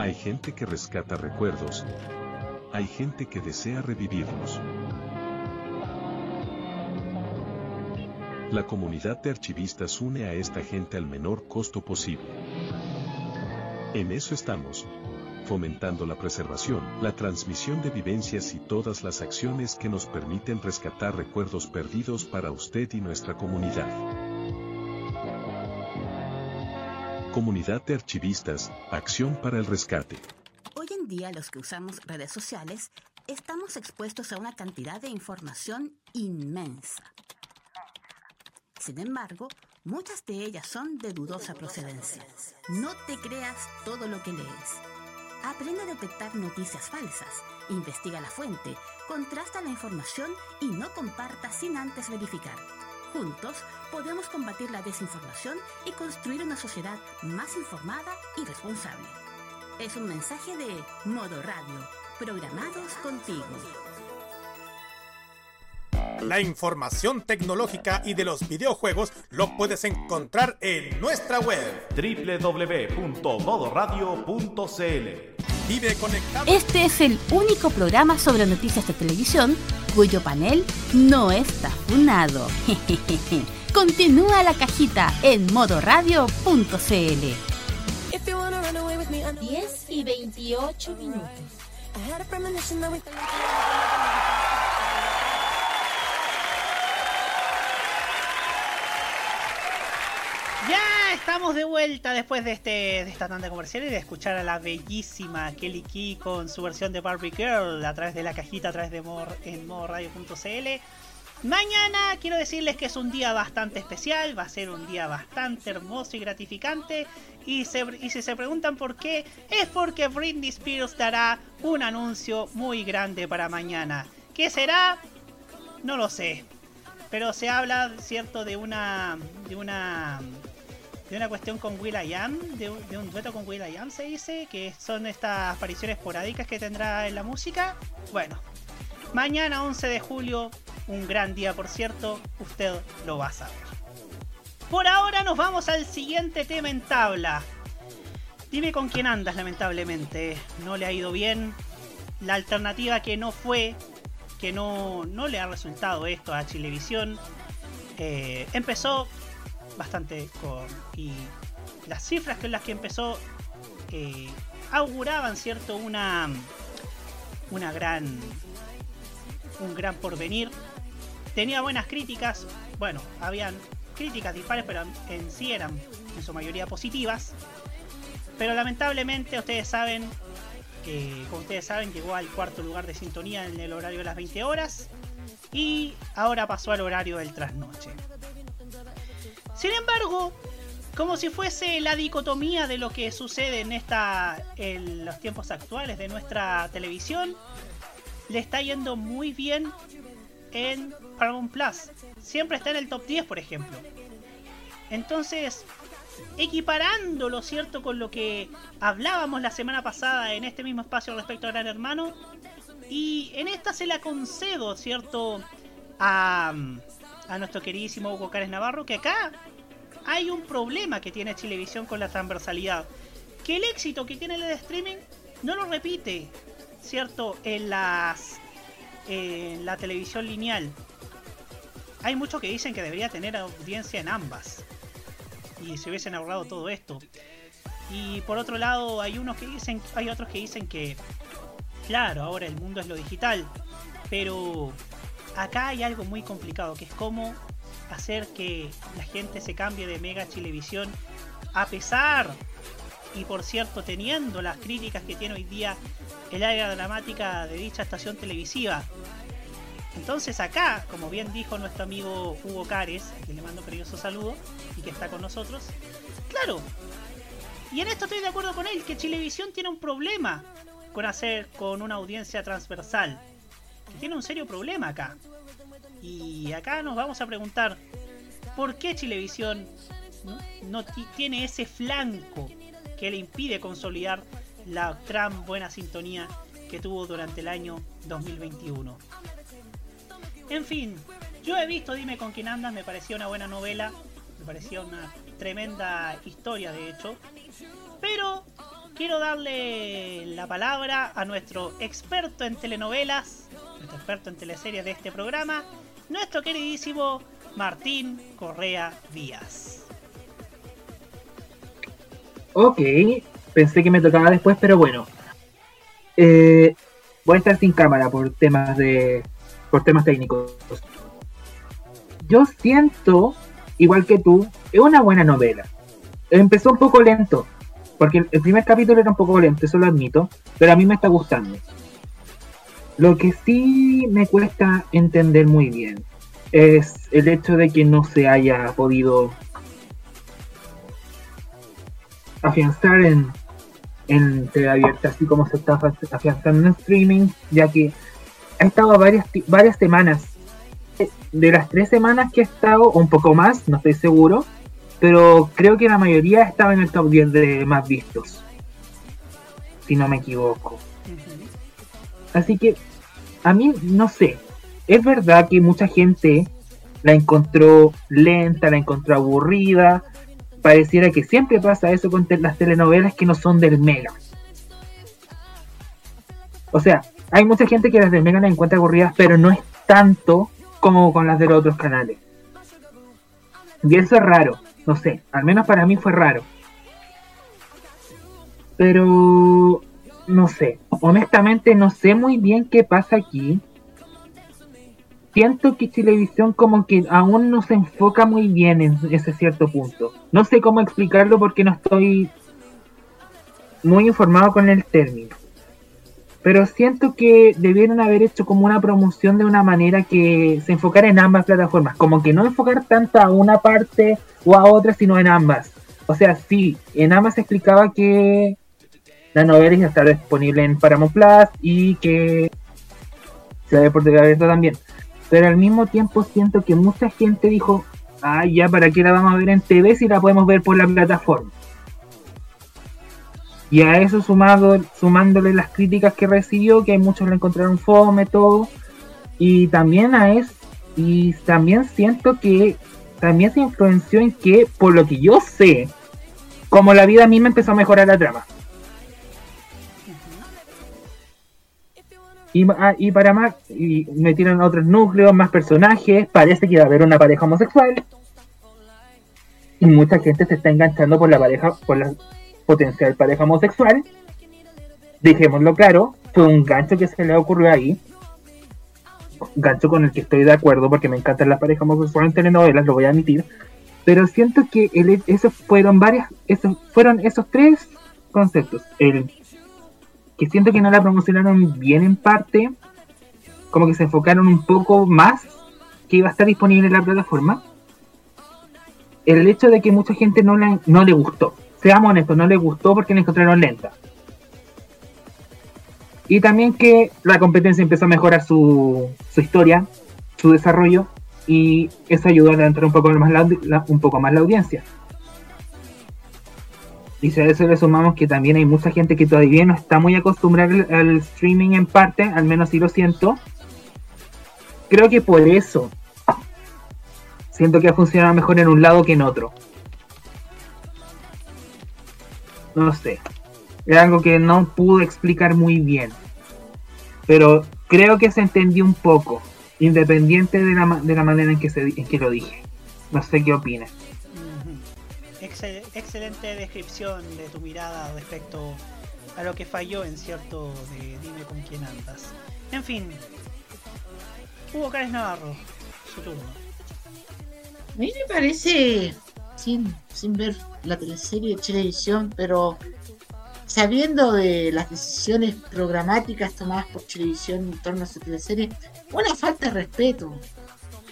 Hay gente que rescata recuerdos. Hay gente que desea revivirlos. La comunidad de archivistas une a esta gente al menor costo posible. En eso estamos. Fomentando la preservación, la transmisión de vivencias y todas las acciones que nos permiten rescatar recuerdos perdidos para usted y nuestra comunidad. Comunidad de archivistas, acción para el rescate. Hoy en día los que usamos redes sociales estamos expuestos a una cantidad de información inmensa. Sin embargo, muchas de ellas son de dudosa procedencia. No te creas todo lo que lees. Aprende a detectar noticias falsas, investiga la fuente, contrasta la información y no compartas sin antes verificar. Juntos podemos combatir la desinformación y construir una sociedad más informada y responsable. Es un mensaje de Modo Radio, programados contigo. La información tecnológica y de los videojuegos lo puedes encontrar en nuestra web www.modoradio.cl. Vive conectado. Este es el único programa sobre noticias de televisión cuyo panel no está funado. Continúa la cajita en modoradio.cl. 10 y 28 minutos. Ya estamos de vuelta después de, este, de esta tanda comercial y de escuchar a la bellísima Kelly Key con su versión de Barbie Girl a través de la cajita, a través de Mor, en modoradio.cl. Mañana quiero decirles que es un día bastante especial, va a ser un día bastante hermoso y gratificante. Y, se- y si se preguntan por qué, es porque Britney Spears dará un anuncio muy grande para mañana. ¿Qué será? No lo sé. Pero se habla, cierto, de una. de una. De una cuestión con Will.i.am, de, un- de un dueto con Will.i.am se dice, que son estas apariciones esporádicas que tendrá en la música. Bueno, mañana 11 de julio, un gran día por cierto, usted lo va a saber. Por ahora nos vamos al siguiente tema en tabla. Dime con quién andas, lamentablemente. No le ha ido bien. La alternativa que no fue, que no, no le ha resultado esto a Chilevisión, eh, empezó bastante con. Y las cifras con las que empezó eh, auguraban, ¿cierto? Una. Una gran. Un gran porvenir. Tenía buenas críticas. Bueno, habían críticas dispares, pero en sí eran en su mayoría positivas. Pero lamentablemente ustedes saben que, como ustedes saben, llegó al cuarto lugar de sintonía en el horario de las 20 horas. Y ahora pasó al horario del trasnoche. Sin embargo, como si fuese la dicotomía de lo que sucede en esta en los tiempos actuales de nuestra televisión, le está yendo muy bien en Paramount Plus. Siempre está en el top 10, por ejemplo. Entonces, equiparándolo, ¿cierto? Con lo que hablábamos la semana pasada en este mismo espacio respecto a Gran Hermano. Y en esta se la concedo, ¿cierto? A, a nuestro queridísimo Hugo Cárez Navarro, que acá hay un problema que tiene Chilevisión con la transversalidad. Que el éxito que tiene el streaming no lo repite, ¿cierto? En las en la televisión lineal. Hay muchos que dicen que debería tener audiencia en ambas. Y se hubiesen ahorrado todo esto. Y por otro lado, hay unos que dicen, hay otros que dicen que, claro, ahora el mundo es lo digital. Pero acá hay algo muy complicado, que es cómo hacer que la gente se cambie de Mega Chilevisión a pesar y por cierto teniendo las críticas que tiene hoy día el área dramática de dicha estación televisiva. Entonces acá, como bien dijo nuestro amigo Hugo Cares, a quien le mando un cariñoso saludo y que está con nosotros, claro, y en esto estoy de acuerdo con él, que Chilevisión tiene un problema con hacer con una audiencia transversal. Tiene un serio problema acá. Y acá nos vamos a preguntar, ¿por qué Chilevisión no, no ti- tiene ese flanco que le impide consolidar la tan buena sintonía que tuvo durante el año 2021? En fin, yo he visto Dime con quién andas, me pareció una buena novela, me pareció una tremenda historia de hecho, pero quiero darle la palabra a nuestro experto en telenovelas, nuestro experto en teleseries de este programa, nuestro queridísimo Martín Correa Díaz. Ok, pensé que me tocaba después, pero bueno. Eh, voy a estar sin cámara por temas de. por temas técnicos. Yo siento, igual que tú, es una buena novela. Empezó un poco lento, porque el- primer capítulo era un poco lento, eso lo admito, pero a mí me está gustando. Lo que sí me cuesta entender muy bien es el hecho de que no se haya podido afianzar en, en TV abierta, así como se está afi- afianzando en streaming, ya que ha estado varias, varias semanas. De las tres semanas que ha estado, o un poco más, no estoy seguro, pero creo que la mayoría estaba en el top 10 de más vistos, si no me equivoco. Así que, a mí, no sé, es verdad que mucha gente la encontró lenta, la encontró aburrida, pareciera que siempre pasa eso con te- las telenovelas que no son del Mega. O sea, hay mucha gente que las del Mega las encuentra aburridas, pero no es tanto como con las de los otros canales. Y eso es raro, no sé, al menos para mí fue raro. Pero, no sé, honestamente no sé muy bien qué pasa aquí. Siento que televisión como que aún no se enfoca muy bien en ese cierto punto. No sé cómo explicarlo porque no estoy muy informado con el término. Pero siento que debieron haber hecho como una promoción de una manera que se enfocara en ambas plataformas. Como que no enfocar tanto a una parte o a otra, sino en ambas. O sea, sí, en ambas se explicaba que la novela iba a estar disponible en Paramount Plus y que se ve por TV también. Pero al mismo tiempo siento que mucha gente dijo, ah, ya, ¿para qué la vamos a ver en TV si la podemos ver por la plataforma? Y a eso sumado, sumándole las críticas que recibió, que muchos la encontraron fome, todo. Y también a eso, y también siento que también se influenció en que, por lo que yo sé, como la vida misma empezó a mejorar la trama. Y, ah, para más, y metieron otros núcleos, más personajes, parece que va a haber una pareja homosexual. Y mucha gente se está enganchando por la pareja, por la potencial pareja homosexual. Dejémoslo claro, fue un gancho que se le ocurrió ahí. Gancho con el que estoy de acuerdo porque me encantan las parejas homosexuales en telenovelas, lo voy a admitir. Pero siento que el, esos fueron varias, esos fueron esos tres conceptos. El que siento que no la promocionaron bien en parte, como que se enfocaron un poco más que iba a estar disponible en la plataforma. El hecho de que mucha gente no, la, no le gustó. Seamos honestos, no le gustó porque la encontraron lenta. Y también que la competencia empezó a mejorar su, su historia, su desarrollo, y eso ayudó a levantar un poco más la, la- un poco más la audiencia. Y si a eso le sumamos que también hay mucha gente que todavía no está muy acostumbrada al, al streaming en parte, al menos si lo siento. Creo que por eso siento que ha funcionado mejor en un lado que en otro. No sé. Es algo que no pude explicar muy bien. Pero creo que se entendió un poco. Independiente de la, de la manera en que, se, en que lo dije. No sé qué opinas. Excel- excelente descripción de tu mirada respecto a lo que falló en cierto de Dime con quién andas. En fin, Hugo Cárez Navarro, su turno. A mí me parece, sin, sin ver la teleserie de televisión, pero sabiendo de las decisiones programáticas tomadas por televisión en torno a su teleserie, una falta de respeto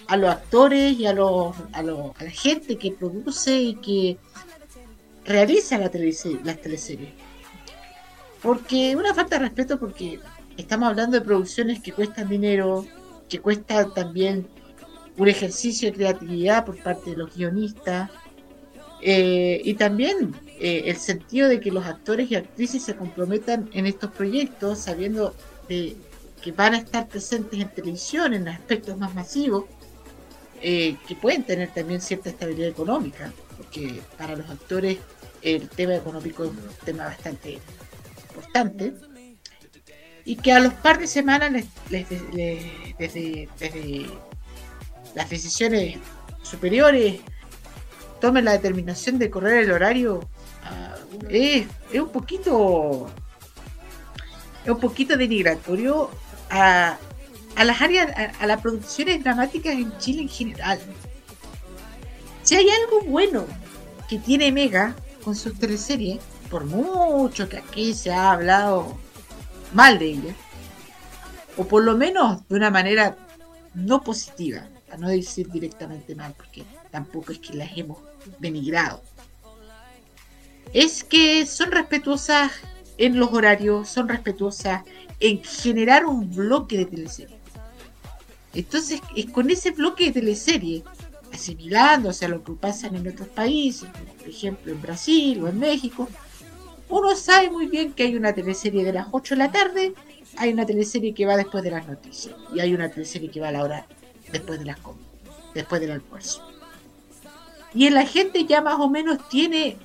a los actores y a, los, a, los- a la gente que produce y que realiza la telese- las teleseries. Porque una falta de respeto porque estamos hablando de producciones que cuestan dinero, que cuesta también un ejercicio de creatividad por parte de los guionistas, eh, y también eh, el sentido de que los actores y actrices se comprometan en estos proyectos sabiendo que van a estar presentes en televisión en aspectos más masivos eh, que pueden tener también cierta estabilidad económica porque para los actores el tema económico es un tema bastante importante y que a los par de semanas les- les- desde, desde las decisiones superiores tomen la determinación de correr el horario. Ah, es, es un poquito es un poquito denigratorio a, a las áreas a, a las producciones dramáticas en Chile en general. Si hay algo bueno que tiene Mega con sus teleseries por mucho que aquí se ha hablado mal de ella o por lo menos de una manera no positiva a no decir directamente mal porque tampoco es que las hemos denigrado es que son respetuosas en los horarios, son respetuosas en generar un bloque de teleserie. Entonces, es con ese bloque de teleserie, asimilándose a lo que pasa en otros países, por ejemplo en Brasil o en México, uno sabe muy bien que hay una teleserie de las 8 de la tarde, hay una teleserie que va después de las noticias, y hay una teleserie que va a la hora después de las comidas, después del almuerzo. Y la gente ya más o menos tiene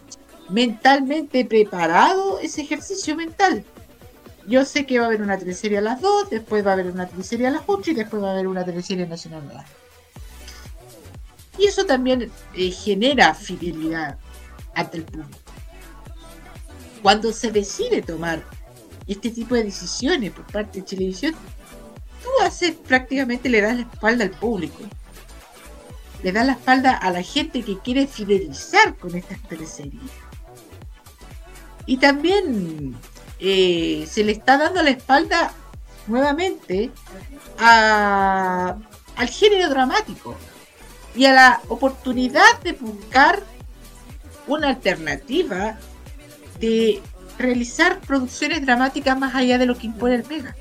mentalmente preparado ese ejercicio mental. Yo sé que va a haber una teleserie a las 2, después va a haber una teleserie a las 8 y después va a haber una teleserie nacional a las 2. Y eso también eh, genera fidelidad ante el público. Cuando se decide tomar este tipo de decisiones por parte de televisión, tú haces prácticamente le das la espalda al público. Le das la espalda a la gente que quiere fidelizar con estas teleseries. Y también eh, se le está dando la espalda nuevamente a- al género dramático y a la oportunidad de buscar una alternativa de realizar producciones dramáticas más allá de lo que impone el Mega.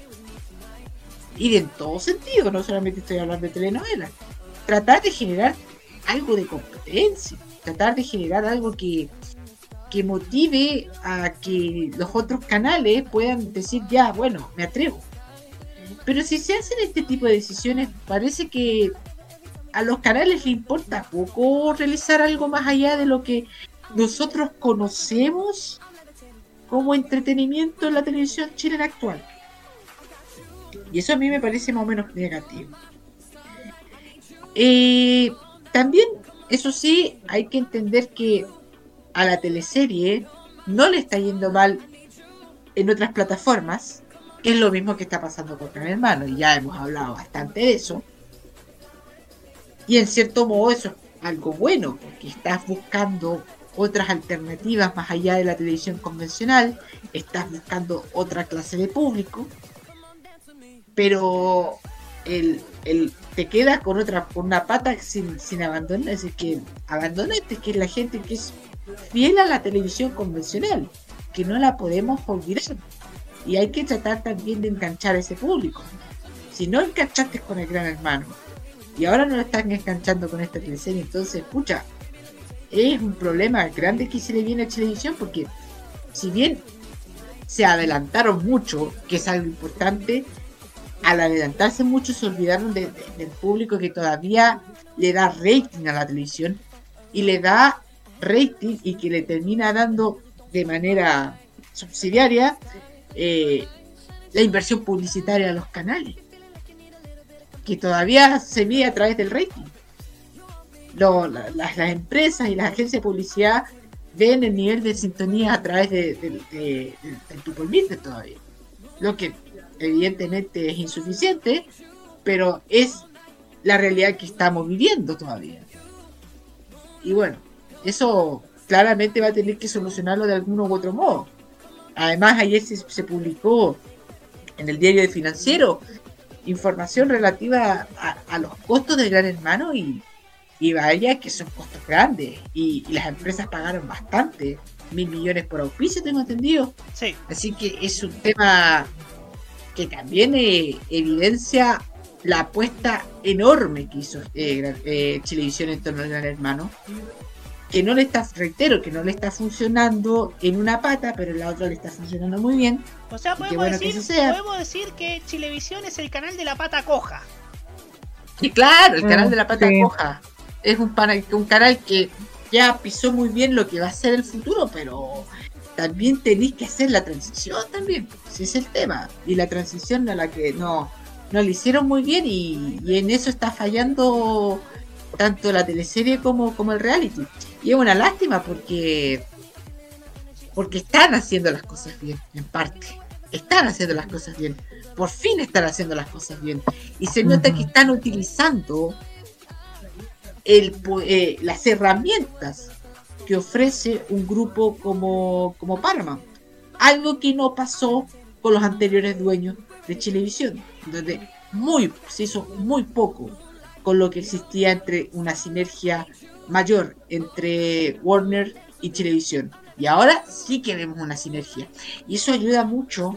Y en todo sentido, no solamente estoy hablando de telenovelas. Tratar de generar algo de competencia, tratar de generar algo que, que motive a que los otros canales puedan decir, ya, bueno, me atrevo. Pero si se hacen este tipo de decisiones, parece que a los canales les importa poco realizar algo más allá de lo que nosotros conocemos como entretenimiento en la televisión chilena actual. Y eso a mí me parece más o menos negativo. Eh, también, eso sí, hay que entender que a la teleserie no le está yendo mal en otras plataformas, que es lo mismo que está pasando con Gran Hermano, y ya hemos hablado bastante de eso. Y en cierto modo eso es algo bueno, porque estás buscando otras alternativas más allá de la televisión convencional, estás buscando otra clase de público, pero el, el- te quedas con otra con una pata sin, sin abandonar, es que abandonaste, que es la gente que es fiel a la televisión convencional, que no la podemos olvidar. Y hay que tratar también de enganchar a ese público. Si no enganchaste con el gran hermano, y ahora no lo están enganchando con esta teleserie, entonces, escucha, es un problema grande que se le viene a televisión porque si bien se adelantaron mucho, que es algo importante, al adelantarse mucho se olvidaron de- de- del público que todavía le da rating a la televisión y le da rating y que le termina dando de manera subsidiaria eh, la inversión publicitaria a los canales que todavía se mide a través del rating la- las, empresas y las agencias de publicidad ven el nivel de sintonía a través de, de- de- todavía. Lo que evidentemente es insuficiente, pero es la realidad que estamos viviendo todavía. Y bueno, eso claramente va a tener que solucionarlo de algún u otro modo. Además, ayer se, se publicó en el diario de Financiero información relativa a, a los costos de Gran Hermano y, y vaya que son costos grandes y, y las empresas pagaron bastante, mil millones por auspicio, tengo entendido. Sí. Así que es un tema que también eh, evidencia la apuesta enorme que hizo eh, Gran- eh, Chilevisión en torno al Gran Hermano. Que no le está, reitero, que no le está funcionando en una pata, pero en la otra le está funcionando muy bien. O sea, podemos, bueno que decir, eso sea. podemos decir que Chilevisión es el canal de la pata coja. Y claro, el Mm, canal de la pata sí. coja es un canal que ya pisó muy bien lo que va a ser el futuro, pero también tenéis que hacer la transición también, si es el tema. Y la transición a la que no, no le hicieron muy bien y, y en eso está fallando tanto la teleserie como, como el reality. Y es una lástima porque porque están haciendo las cosas bien, en parte. Están haciendo las cosas bien. Por fin están haciendo las cosas bien. Y se nota que están utilizando el, eh, las herramientas que ofrece un grupo como, como Paramount. Algo que no pasó con los anteriores dueños de Chilevisión, donde muy, se hizo muy poco con lo que existía entre una sinergia mayor entre Warner y Chilevisión. Y ahora sí que vemos una sinergia. Y eso ayuda mucho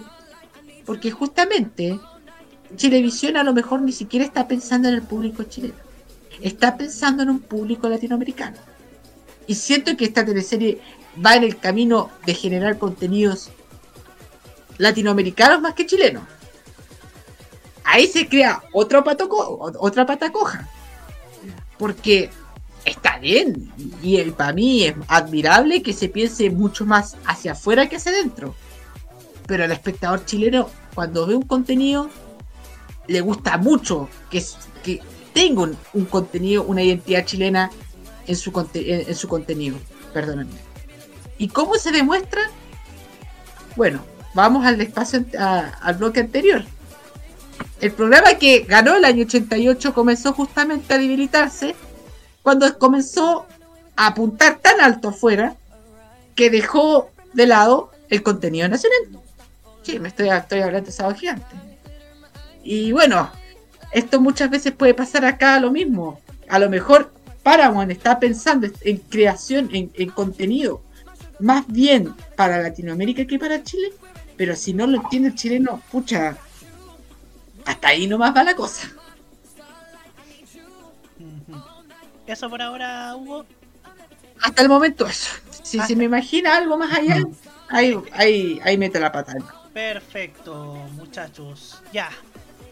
porque justamente Chilevisión a lo mejor ni siquiera está pensando en el público chileno. Está pensando en un público latinoamericano. Y siento que esta teleserie va en el camino de generar contenidos latinoamericanos más que chilenos. Ahí se crea otro pato co- otra pata coja. Porque está bien. Y para mí es admirable que se piense mucho más hacia afuera que hacia adentro. Pero al espectador chileno, cuando ve un contenido, le gusta mucho que, que tenga un, un contenido, una identidad chilena en su, en, en su contenido. Perdónenme. ¿Y cómo se demuestra? Bueno, vamos al espacio a- al bloque anterior. El programa que ganó el año 88 comenzó justamente a debilitarse cuando comenzó a apuntar tan alto afuera que dejó de lado el contenido nacional. Sí, me estoy, estoy hablando de Sábado Gigante. Y bueno, esto muchas veces puede pasar acá lo mismo. A lo mejor Paramount está pensando en creación, en, en contenido, más bien para Latinoamérica que para Chile. Pero si no lo entiende el chileno, pucha, hasta ahí nomás va la cosa. Eso por ahora, Hugo. Hasta el momento eso. Si se me imagina algo más allá, ahí, ahí, ahí mete la pata. Perfecto, muchachos. Ya.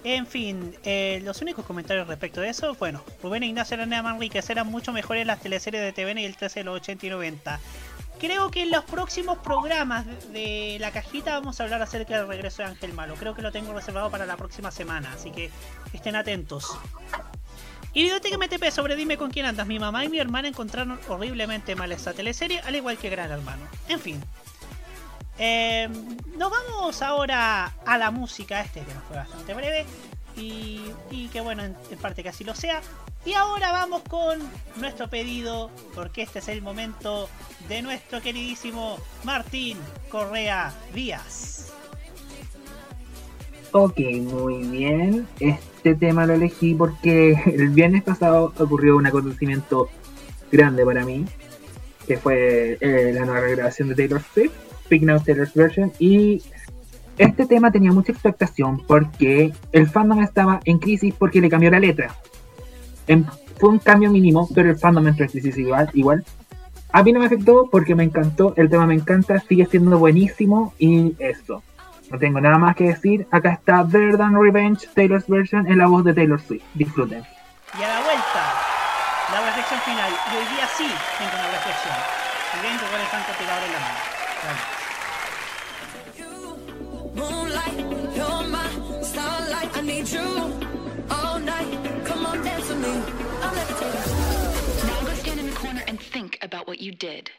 En fin, eh, los únicos comentarios respecto de eso, bueno, Rubén e Ignacio Araneda Manríquez eran mucho mejores las teleseries de TVN y el 13 de los 80 y 90. Creo que en los próximos programas de, la cajita vamos a hablar acerca del regreso de Ángel Malo. Creo que lo tengo reservado para la próxima semana, así que estén atentos. Y Biblioteca MTP sobre Dime con quién andas. Mi mamá y mi hermana encontraron horriblemente mal esta teleserie, al igual que Gran Hermano. En fin. Eh, nos vamos ahora a la música. Este que nos fue bastante breve. Y, que bueno, en, en parte que así lo sea. Y ahora vamos con nuestro pedido, porque este es el momento de nuestro queridísimo Martín Correa Díaz. Ok, muy bien. Este tema lo elegí porque el viernes pasado ocurrió un acontecimiento grande para mí, que fue eh, la nueva grabación de Taylor Swift, Speaking of Taylor's Version, y este tema tenía mucha expectación porque el fandom estaba en crisis porque le cambió la letra. En- fue un cambio mínimo, pero el fandom entró en crisis igual, igual. A mí no me afectó porque me encantó, el tema me encanta, sigue siendo buenísimo y eso. No tengo nada más que decir. Acá está Better Than Revenge, Taylor's Version, en la voz de Taylor Swift. Disfruten. Y a la vuelta, la reflexión final. Y hoy día sí tengo una reflexión. Y vengo con el francotirador en la mano. about what you did.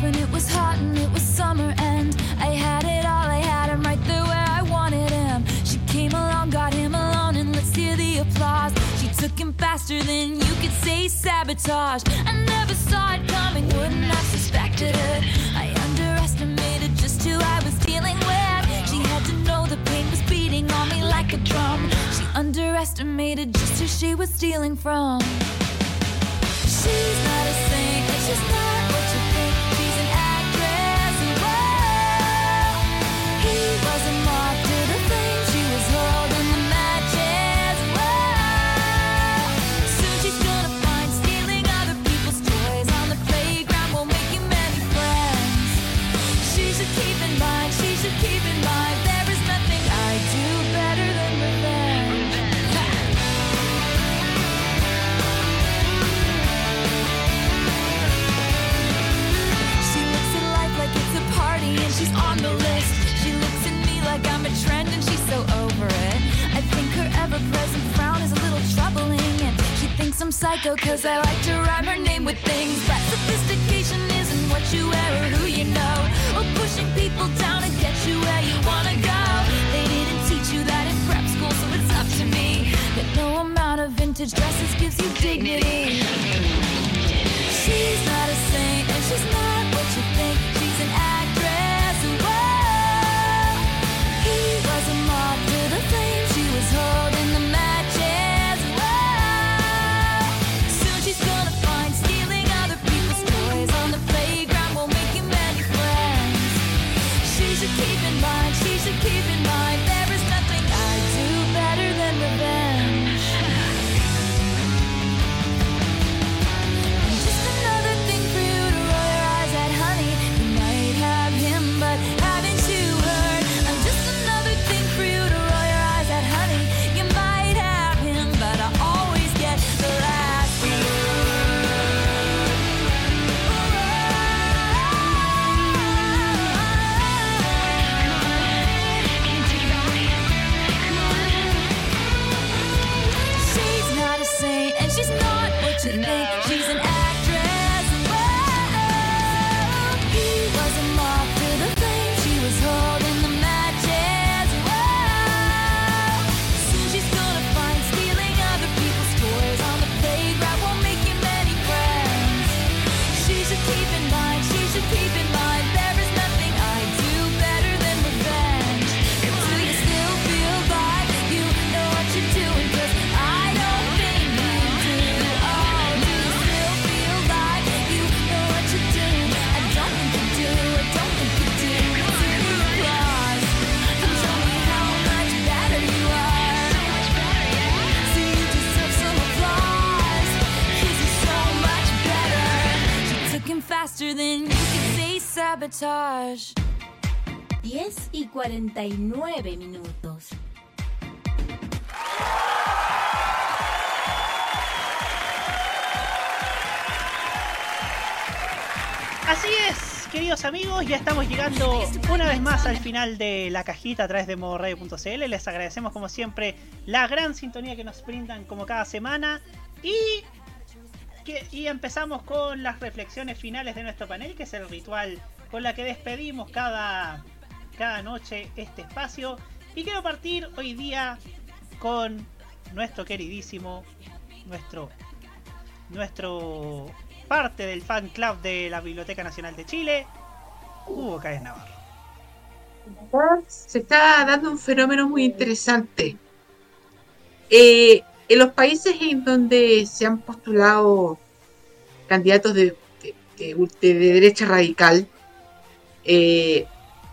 when it was hot and it was summer and I had it all, I had him right there where I wanted him. She came along, got him alone, and let's hear the applause. She took him faster than you could say sabotage. from. 49 minutos. Así es, queridos amigos, ya estamos llegando una vez más al final de la cajita a través de modoradio.cl. Les agradecemos como siempre la gran sintonía que nos brindan como cada semana y, y empezamos con las reflexiones finales de nuestro panel, que es el ritual con la que despedimos cada, cada noche este espacio. Y quiero partir hoy día con nuestro queridísimo, nuestro, nuestro parte del fan club de la Biblioteca Nacional de Chile, Hugo Cáez Navarro. se está dando un fenómeno muy interesante. Eh, en los países en donde se han postulado candidatos de, de- de- de derecha radical, eh,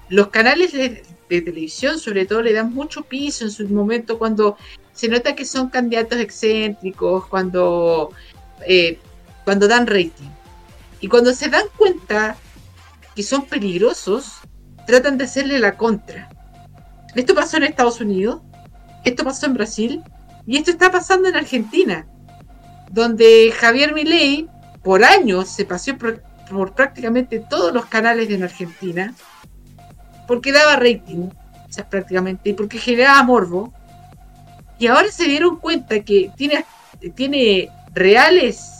los canales de, televisión sobre todo le dan mucho piso en su momento cuando se nota que son candidatos excéntricos, cuando, eh, cuando dan rating. Y cuando se dan cuenta que son peligrosos, tratan de hacerle la contra. Esto pasó en Estados Unidos, esto pasó en Brasil y esto está pasando en Argentina, donde Javier Milei por años se paseó por, por prácticamente todos los canales en Argentina porque daba rating, o sea, prácticamente, y porque generaba morbo. Y ahora se dieron cuenta que tiene, tiene reales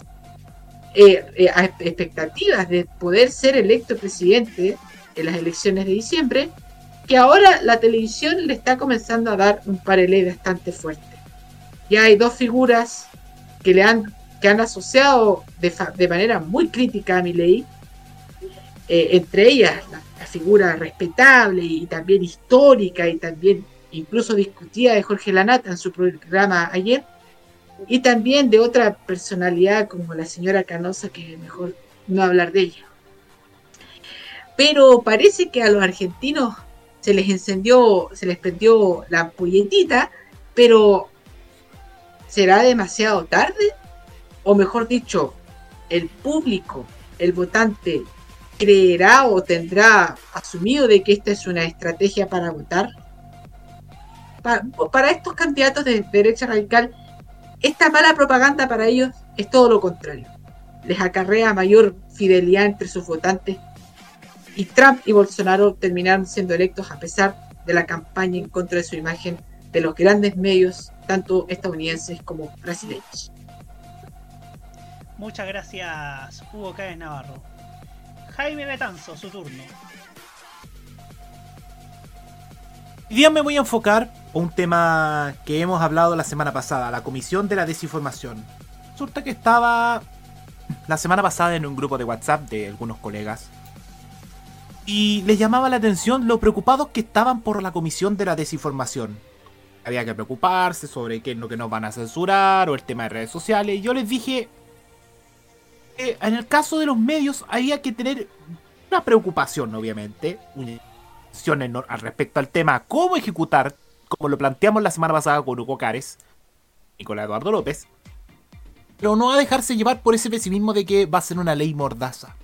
eh, eh, expectativas de poder ser electo presidente en las elecciones de diciembre, que ahora la televisión le está comenzando a dar un parelé bastante fuerte. Ya hay dos figuras que le han que han asociado de, fa- de manera muy crítica a Milei, eh, entre ellas la, la figura respetable y también histórica y también incluso discutida de Jorge Lanata en su programa ayer, y también de otra personalidad como la señora Canosa, que mejor no hablar de ella. Pero parece que a los argentinos se les encendió, se les prendió la ampolletita, pero ¿será demasiado tarde? O mejor dicho, el público, el votante, creerá o tendrá asumido de que esta es una estrategia para votar. Pa- para estos candidatos de derecha radical, esta mala propaganda para ellos es todo lo contrario. Les acarrea mayor fidelidad entre sus votantes y Trump y Bolsonaro terminaron siendo electos a pesar de la campaña en contra de su imagen de los grandes medios, tanto estadounidenses como brasileños. Muchas gracias, Hugo Cáez Navarro. Jaime Betanzo, su turno. Hoy día me voy a enfocar a un tema que hemos hablado la semana pasada, la Comisión de la Desinformación. Resulta que estaba la semana pasada en un grupo de WhatsApp de algunos colegas y les llamaba la atención lo preocupados que estaban por la Comisión de la Desinformación. Había que preocuparse sobre qué es lo que nos van a censurar o el tema de redes sociales. Y yo les dije que en el caso de los medios había que tener una preocupación, obviamente, una al respecto al tema cómo ejecutar, como lo planteamos la semana pasada con Hugo Cares, Nicolás Eduardo López, pero no a dejarse llevar por ese pesimismo de que va a ser una ley mordaza.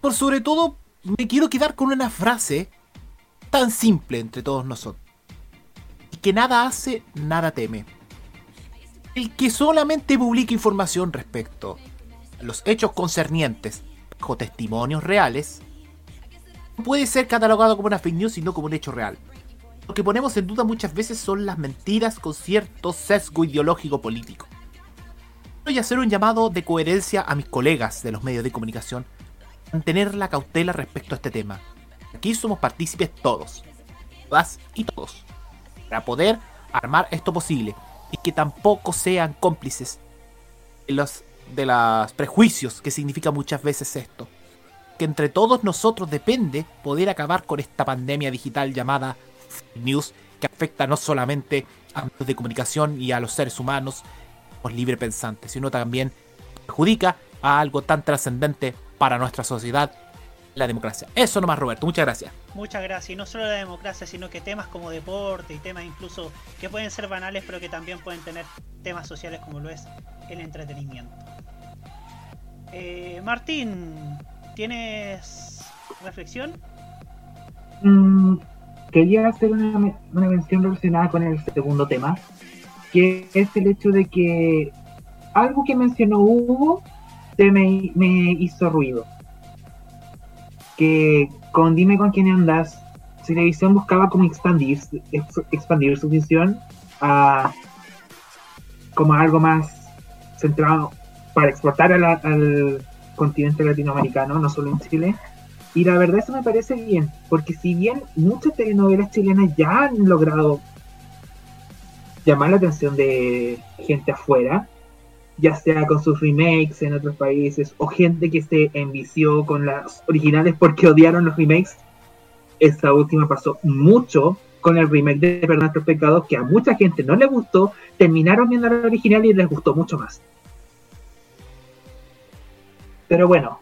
Por sobre todo, me quiero quedar con una frase tan simple entre todos nosotros. Y que nada hace, nada teme. El que solamente publica información respecto los hechos concernientes bajo testimonios reales, no puede ser catalogado como una fake news sino como un hecho real. Lo que ponemos en duda muchas veces son las mentiras con cierto sesgo ideológico político. Voy a hacer un llamado de coherencia a mis colegas de los medios de comunicación, mantener la cautela respecto a este tema. Aquí somos partícipes todos, todas y todos, para poder armar esto posible y que tampoco sean cómplices de los, de los prejuicios que significa muchas veces esto. Que entre todos nosotros depende poder acabar con esta pandemia digital llamada fake news que afecta no solamente a medios de comunicación y a los seres humanos, los libre pensantes, sino también perjudica a algo tan trascendente para nuestra sociedad, la democracia. Eso nomás, Roberto. Muchas gracias. Muchas gracias. Y no solo la democracia, sino que temas como deporte y temas incluso que pueden ser banales, pero que también pueden tener temas sociales como lo es el entretenimiento. Eh, Martín, ¿tienes reflexión? Mm, quería hacer una, me- una mención relacionada con el segundo tema, que es el hecho de que algo que mencionó Hugo se me, me hizo ruido. Que con Dime con quién andas, Televisión buscaba como expandir, ex- expandir su visión a como algo más centrado para exportar la- al continente latinoamericano, no solo en Chile. Y la verdad eso me parece bien, porque si bien muchas telenovelas chilenas ya han logrado llamar la atención de gente afuera, ya sea con sus remakes en otros países o gente que se envició con las originales porque odiaron los remakes, esta última pasó mucho con el remake de Perdón nuestros pecados que a mucha gente no le gustó, terminaron viendo la original y les gustó mucho más. Pero bueno,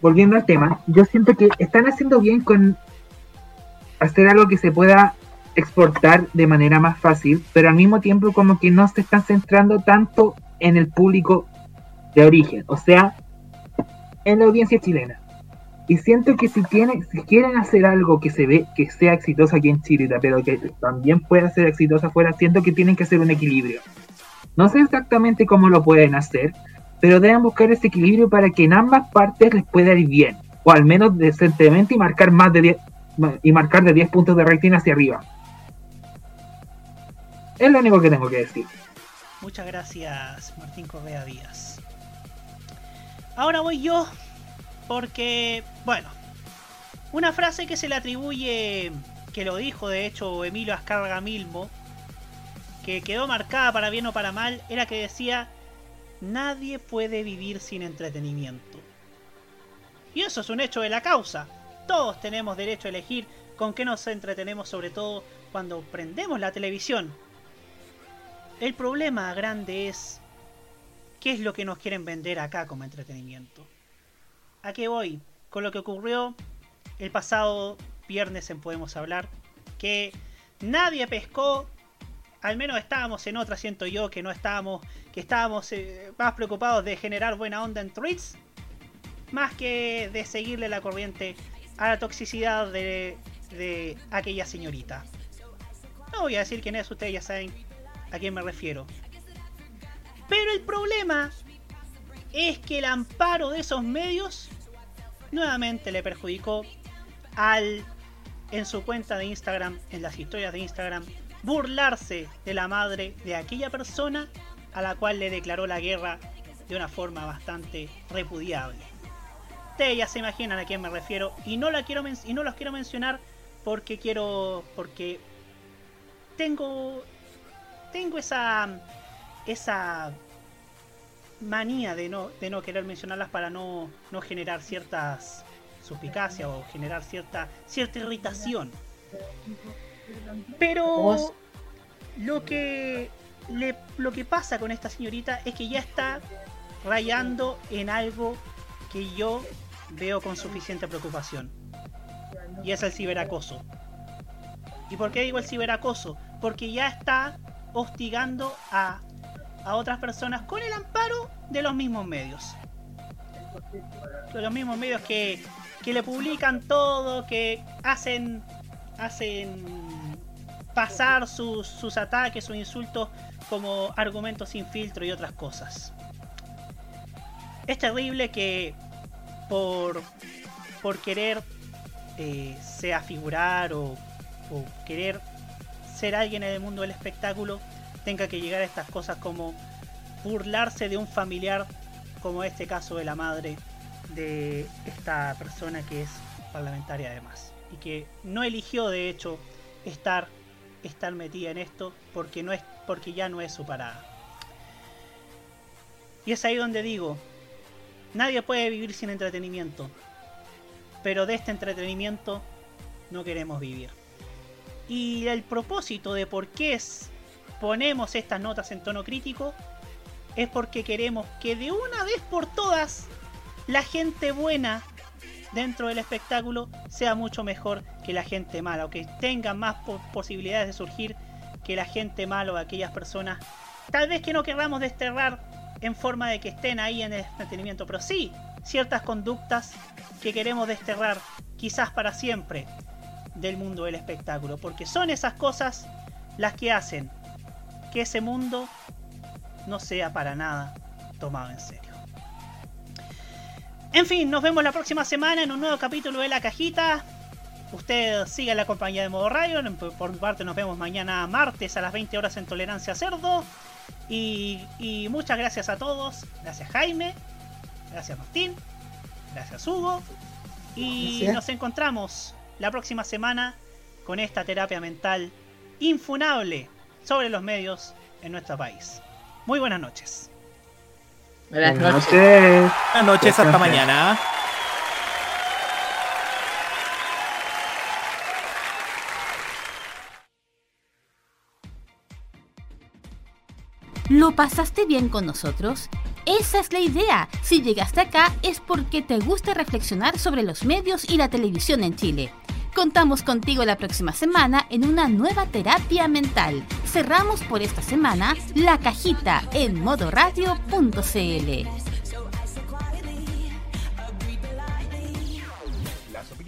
volviendo al tema, yo siento que están haciendo bien con hacer algo que se pueda exportar de manera más fácil, pero al mismo tiempo como que no se están centrando tanto en el público de origen, o sea, en la audiencia chilena. Y siento que si tienen, si quieren hacer algo que se ve que sea exitoso aquí en Chile, pero que también pueda ser exitoso afuera, siento que tienen que hacer un equilibrio. No sé exactamente cómo lo pueden hacer, pero deben buscar ese equilibrio para que en ambas partes les pueda ir bien, o al menos decentemente y marcar más de 10 y marcar de 10 puntos de rating hacia arriba. Es lo único que tengo que decir. Muchas gracias, Martín Correa Díaz. Ahora voy yo, porque, bueno, una frase que se le atribuye, que lo dijo de hecho Emilio Ascarga Milmo, que quedó marcada para bien o para mal, era que decía, nadie puede vivir sin entretenimiento. Y eso es un hecho de la causa. Todos tenemos derecho a elegir con qué nos entretenemos, sobre todo cuando prendemos la televisión. El problema grande es qué es lo que nos quieren vender acá como entretenimiento. ¿A qué voy? Con lo que ocurrió el pasado viernes en Podemos Hablar, que nadie pescó, al menos estábamos en otra, siento yo, que no estábamos, que estábamos eh, más preocupados de generar buena onda en tweets, más que de seguirle la corriente a la toxicidad de, de aquella señorita. No voy a decir quién es, ustedes ya saben a quién me refiero. Pero el problema es que el amparo de esos medios nuevamente le perjudicó al en su cuenta de Instagram, en las historias de Instagram, burlarse de la madre de aquella persona a la cual le declaró la guerra de una forma bastante repudiable. Ustedes ya se imaginan a quién me refiero y no la quiero y no los quiero mencionar porque quiero porque tengo tengo esa esa manía de no, de no querer mencionarlas para no, no generar ciertas suspicacias o generar cierta, cierta irritación. Pero lo que, le, lo que pasa con esta señorita es que ya está rayando en algo que yo veo con suficiente preocupación. Y es el ciberacoso. ¿Y por qué digo el ciberacoso? Porque ya está hostigando a, a otras personas con el amparo de los mismos medios. De los mismos medios que, que le publican todo, que hacen, hacen pasar sus, sus ataques o insultos como argumentos sin filtro y otras cosas. Es terrible que por, por querer eh, sea figurar o querer ser alguien en el mundo del espectáculo tenga que llegar a estas cosas como burlarse de un familiar como este caso de la madre de esta persona que es parlamentaria además y que no eligió de hecho estar estar metida en esto porque no es porque ya no es su parada. Y es ahí donde digo nadie puede vivir sin entretenimiento pero de este entretenimiento no queremos vivir y el propósito de por qué ponemos estas notas en tono crítico es porque queremos que de una vez por todas la gente buena dentro del espectáculo sea mucho mejor que la gente mala o que tenga más po- posibilidades de surgir que la gente mala o aquellas personas tal vez que no queramos desterrar en forma de que estén ahí en el entretenimiento pero sí ciertas conductas que queremos desterrar quizás para siempre del mundo del espectáculo porque son esas cosas las que hacen que ese mundo no sea para nada tomado en serio. En fin, nos vemos la próxima semana en un nuevo capítulo de La Cajita. Usted siga la compañía de Modo Radio. Por mi parte, nos vemos mañana martes a las 20 horas en Tolerancia Cerdo. Y, y muchas gracias a todos. Gracias Jaime. Gracias Martín. Gracias Hugo. Y Gracias. nos encontramos la próxima semana con esta terapia mental infunable sobre los medios en nuestro país. Muy buenas noches. Buenas noches. Buenas noches, hasta mañana. ¿Lo pasaste bien con nosotros? Esa es la idea. Si llegaste acá es porque te gusta reflexionar sobre los medios y la televisión en Chile. Contamos contigo la próxima semana en una nueva terapia mental. Cerramos por esta semana la cajita en modoradio.cl.